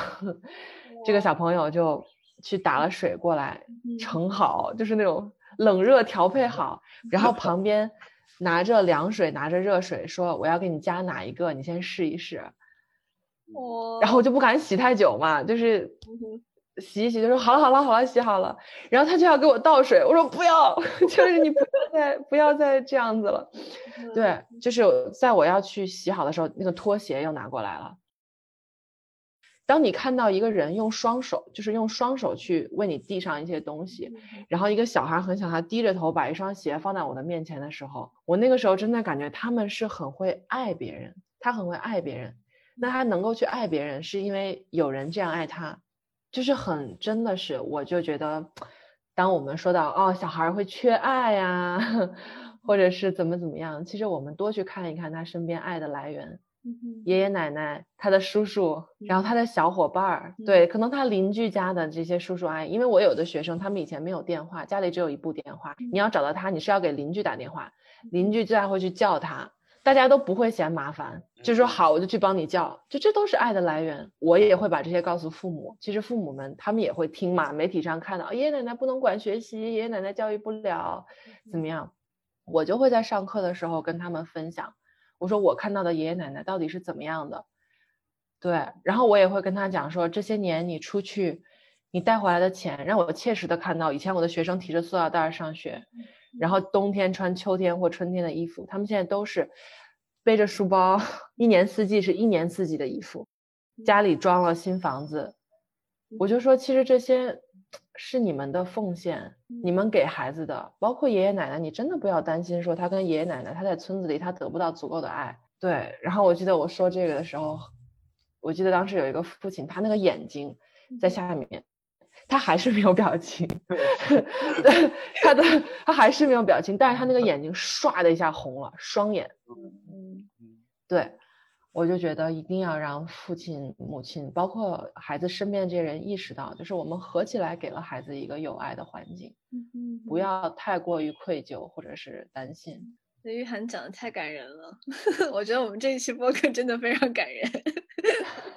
这个小朋友就去打了水过来盛好，就是那种冷热调配好，然后旁边拿着凉水，拿着热水，说我要给你加哪一个，你先试一试。然后我就不敢洗太久嘛，就是洗一洗，就说好了好了好了，洗好了。然后他就要给我倒水，我说不要，就是你不要再不要再这样子了。对，就是在我要去洗好的时候，那个拖鞋又拿过来了。当你看到一个人用双手，就是用双手去为你递上一些东西，然后一个小孩很小，他低着头把一双鞋放在我的面前的时候，我那个时候真的感觉他们是很会爱别人，他很会爱别人。那他能够去爱别人，是因为有人这样爱他，就是很真的是，我就觉得，当我们说到哦，小孩会缺爱呀，或者是怎么怎么样，其实我们多去看一看他身边爱的来源。爷爷奶奶，他的叔叔，然后他的小伙伴儿，对，可能他邻居家的这些叔叔阿姨，因为我有的学生，他们以前没有电话，家里只有一部电话，你要找到他，你是要给邻居打电话，邻居再会去叫他，大家都不会嫌麻烦，就说好，我就去帮你叫，就这都是爱的来源。我也会把这些告诉父母，其实父母们他们也会听嘛，媒体上看到爷爷奶奶不能管学习，爷爷奶奶教育不了，怎么样，我就会在上课的时候跟他们分享。我说我看到的爷爷奶奶到底是怎么样的？对，然后我也会跟他讲说，这些年你出去，你带回来的钱，让我切实的看到，以前我的学生提着塑料袋上学，然后冬天穿秋天或春天的衣服，他们现在都是背着书包，一年四季是一年四季的衣服，家里装了新房子，我就说其实这些。是你们的奉献，你们给孩子的，包括爷爷奶奶，你真的不要担心，说他跟爷爷奶奶，他在村子里他得不到足够的爱。对，然后我记得我说这个的时候，我记得当时有一个父亲，他那个眼睛在下面，他还是没有表情，对，他的他还是没有表情，但是他那个眼睛唰的一下红了，双眼，对。我就觉得一定要让父亲、母亲，包括孩子身边这些人意识到，就是我们合起来给了孩子一个有爱的环境，不要太过于愧疚或者是担心。那玉涵讲的太感人了，我觉得我们这一期播客真的非常感人。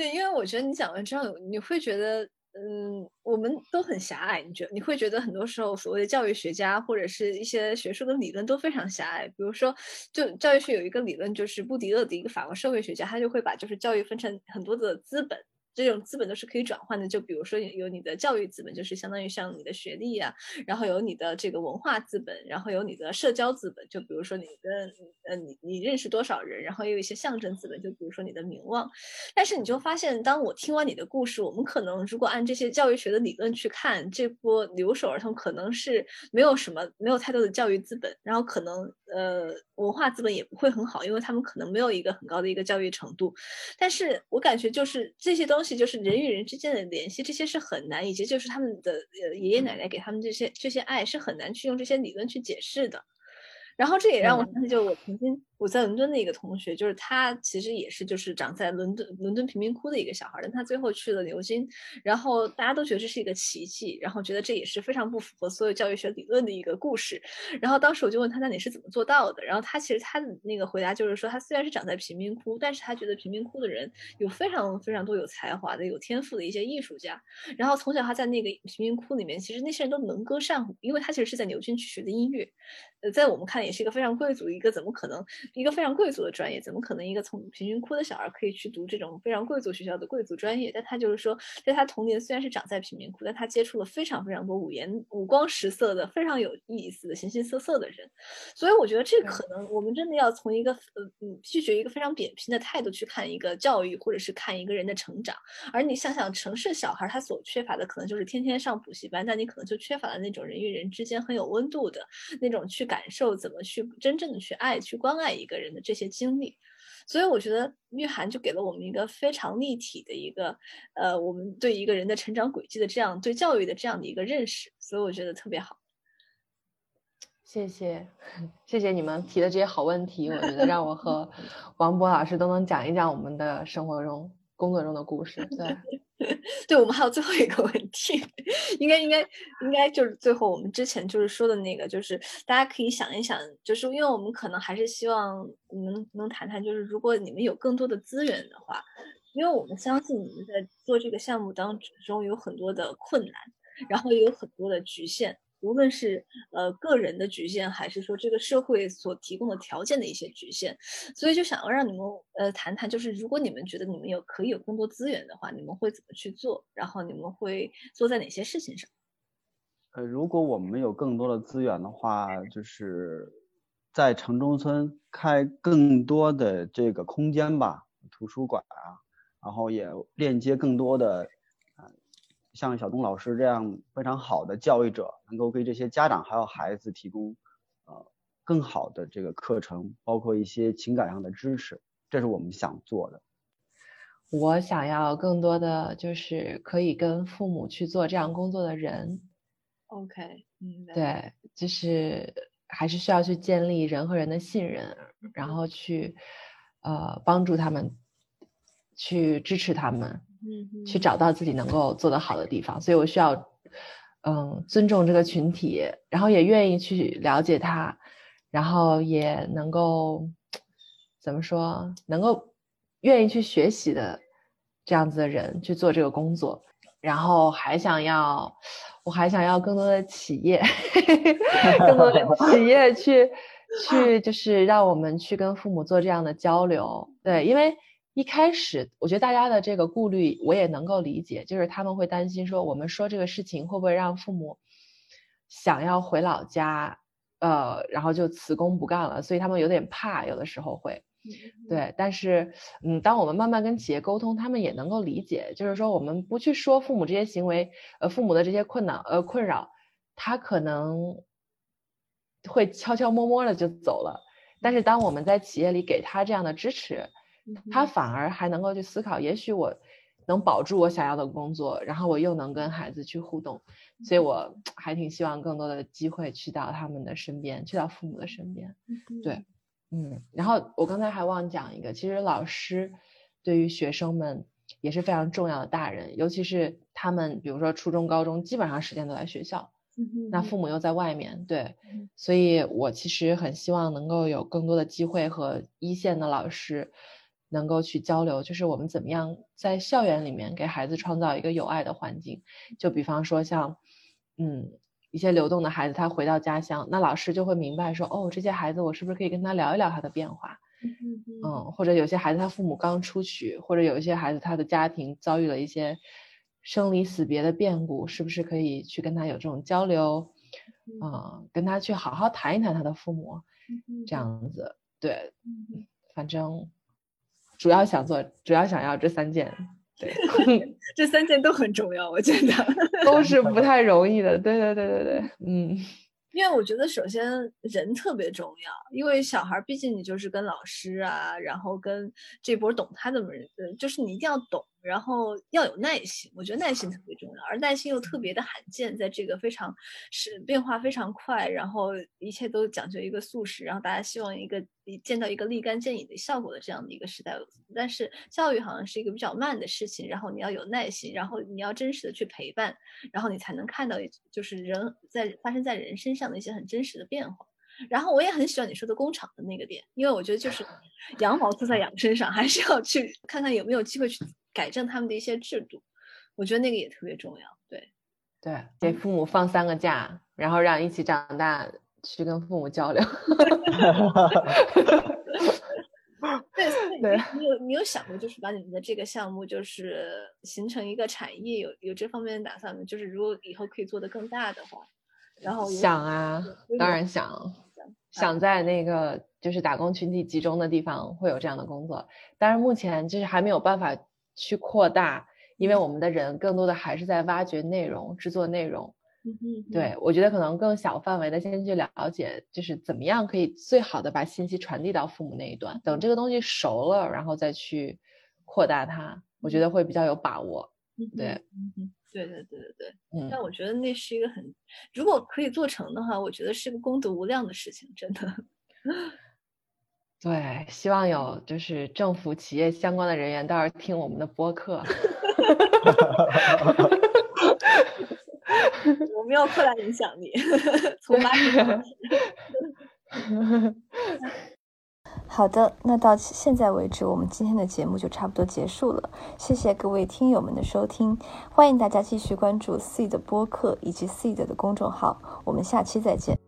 对，因为我觉得你讲完之后，你会觉得。嗯，我们都很狭隘，你觉你会觉得很多时候所谓的教育学家或者是一些学术的理论都非常狭隘。比如说，就教育学有一个理论，就是布迪厄的一个法国社会学家，他就会把就是教育分成很多的资本。这种资本都是可以转换的，就比如说有你的教育资本，就是相当于像你的学历呀，然后有你的这个文化资本，然后有你的社交资本，就比如说你的呃你你认识多少人，然后也有一些象征资本，就比如说你的名望。但是你就发现，当我听完你的故事，我们可能如果按这些教育学的理论去看，这波留守儿童可能是没有什么没有太多的教育资本，然后可能呃文化资本也不会很好，因为他们可能没有一个很高的一个教育程度。但是我感觉就是这些东。西就是人与人之间的联系，这些是很难，以及就是他们的呃爷爷奶奶给他们这些这些爱是很难去用这些理论去解释的。然后这也让我想起，就我曾经。我在伦敦的一个同学，就是他其实也是就是长在伦敦伦敦贫民窟的一个小孩，但他最后去了牛津，然后大家都觉得这是一个奇迹，然后觉得这也是非常不符合所有教育学理论的一个故事。然后当时我就问他，那你是怎么做到的？然后他其实他的那个回答就是说，他虽然是长在贫民窟，但是他觉得贫民窟的人有非常非常多有才华的、有天赋的一些艺术家。然后从小他在那个贫民窟里面，其实那些人都能歌善舞，因为他其实是在牛津去学的音乐，呃，在我们看也是一个非常贵族，一个怎么可能？一个非常贵族的专业，怎么可能一个从贫民窟的小孩可以去读这种非常贵族学校的贵族专业？但他就是说，在他童年虽然是长在贫民窟，但他接触了非常非常多五颜五光十色的、非常有意思的、形形色色的人。所以我觉得这可能我们真的要从一个呃嗯拒绝一个非常扁平的态度去看一个教育，或者是看一个人的成长。而你想想，城市小孩他所缺乏的可能就是天天上补习班，但你可能就缺乏了那种人与人之间很有温度的那种去感受怎么去真正的去爱、去关爱一个人的。这些经历，所以我觉得玉涵就给了我们一个非常立体的一个，呃，我们对一个人的成长轨迹的这样对教育的这样的一个认识，所以我觉得特别好。谢谢，谢谢你们提的这些好问题，我觉得让我和王博老师都能讲一讲我们的生活中、工作中的故事。对。对我们还有最后一个问题，应该应该应该就是最后我们之前就是说的那个，就是大家可以想一想，就是因为我们可能还是希望能能谈谈，就是如果你们有更多的资源的话，因为我们相信你们在做这个项目当中有很多的困难，然后也有很多的局限。无论是呃个人的局限，还是说这个社会所提供的条件的一些局限，所以就想要让你们呃谈谈，就是如果你们觉得你们有可以有更多资源的话，你们会怎么去做？然后你们会做在哪些事情上？呃，如果我们有更多的资源的话，就是在城中村开更多的这个空间吧，图书馆啊，然后也链接更多的。像小东老师这样非常好的教育者，能够给这些家长还有孩子提供呃更好的这个课程，包括一些情感上的支持，这是我们想做的。我想要更多的就是可以跟父母去做这样工作的人。OK，嗯，对，就是还是需要去建立人和人的信任，然后去呃帮助他们，去支持他们。嗯，去找到自己能够做得好的地方，所以我需要，嗯，尊重这个群体，然后也愿意去了解他，然后也能够怎么说，能够愿意去学习的这样子的人去做这个工作，然后还想要，我还想要更多的企业，更多的 企业去去就是让我们去跟父母做这样的交流，对，因为。一开始，我觉得大家的这个顾虑我也能够理解，就是他们会担心说，我们说这个事情会不会让父母想要回老家，呃，然后就辞工不干了，所以他们有点怕，有的时候会，对。但是，嗯，当我们慢慢跟企业沟通，他们也能够理解，就是说我们不去说父母这些行为，呃，父母的这些困难，呃，困扰，他可能会悄悄摸摸的就走了。但是当我们在企业里给他这样的支持。他反而还能够去思考，也许我能保住我想要的工作，然后我又能跟孩子去互动，所以我 还挺希望更多的机会去到他们的身边，去到父母的身边。对，嗯，然后我刚才还忘讲一个，其实老师对于学生们也是非常重要的大人，尤其是他们，比如说初中、高中，基本上时间都在学校，那父母又在外面，对，所以我其实很希望能够有更多的机会和一线的老师。能够去交流，就是我们怎么样在校园里面给孩子创造一个有爱的环境。就比方说像，嗯，一些流动的孩子，他回到家乡，那老师就会明白说，哦，这些孩子我是不是可以跟他聊一聊他的变化？嗯，或者有些孩子他父母刚出去，或者有一些孩子他的家庭遭遇了一些生离死别的变故，是不是可以去跟他有这种交流？嗯，跟他去好好谈一谈他的父母，这样子，对，反正。主要想做，主要想要这三件，对，这三件都很重要，我觉得 都是不太容易的，对对对对对，嗯，因为我觉得首先人特别重要，因为小孩毕竟你就是跟老师啊，然后跟这波懂他的人，就是你一定要懂。然后要有耐心，我觉得耐心特别重要，而耐心又特别的罕见，在这个非常是变化非常快，然后一切都讲究一个速食，然后大家希望一个见到一个立竿见影的效果的这样的一个时代。但是教育好像是一个比较慢的事情，然后你要有耐心，然后你要真实的去陪伴，然后你才能看到就是人在发生在人身上的一些很真实的变化。然后我也很喜欢你说的工厂的那个点，因为我觉得就是 羊毛出在羊身上，还是要去看看有没有机会去。改正他们的一些制度，我觉得那个也特别重要。对，对，给父母放三个假，然后让一起长大去跟父母交流。对，对，你有你有想过，就是把你们的这个项目，就是形成一个产业，有有这方面的打算吗？就是如果以后可以做得更大的话，然后想啊，当然想，想在那个就是打工群体集中的地方会有这样的工作，但是目前就是还没有办法。去扩大，因为我们的人更多的还是在挖掘内容、制作内容。对我觉得可能更小范围的先去了解，就是怎么样可以最好的把信息传递到父母那一端。等这个东西熟了，然后再去扩大它，我觉得会比较有把握。对，嗯对对对对对。嗯，但我觉得那是一个很，如果可以做成的话，我觉得是个功德无量的事情，真的。对，希望有就是政府、企业相关的人员到时候听我们的播客。我们要扩大影响力，从八十。好的，那到现在为止，我们今天的节目就差不多结束了。谢谢各位听友们的收听，欢迎大家继续关注 Seed 的播客以及 Seed 的公众号。我们下期再见。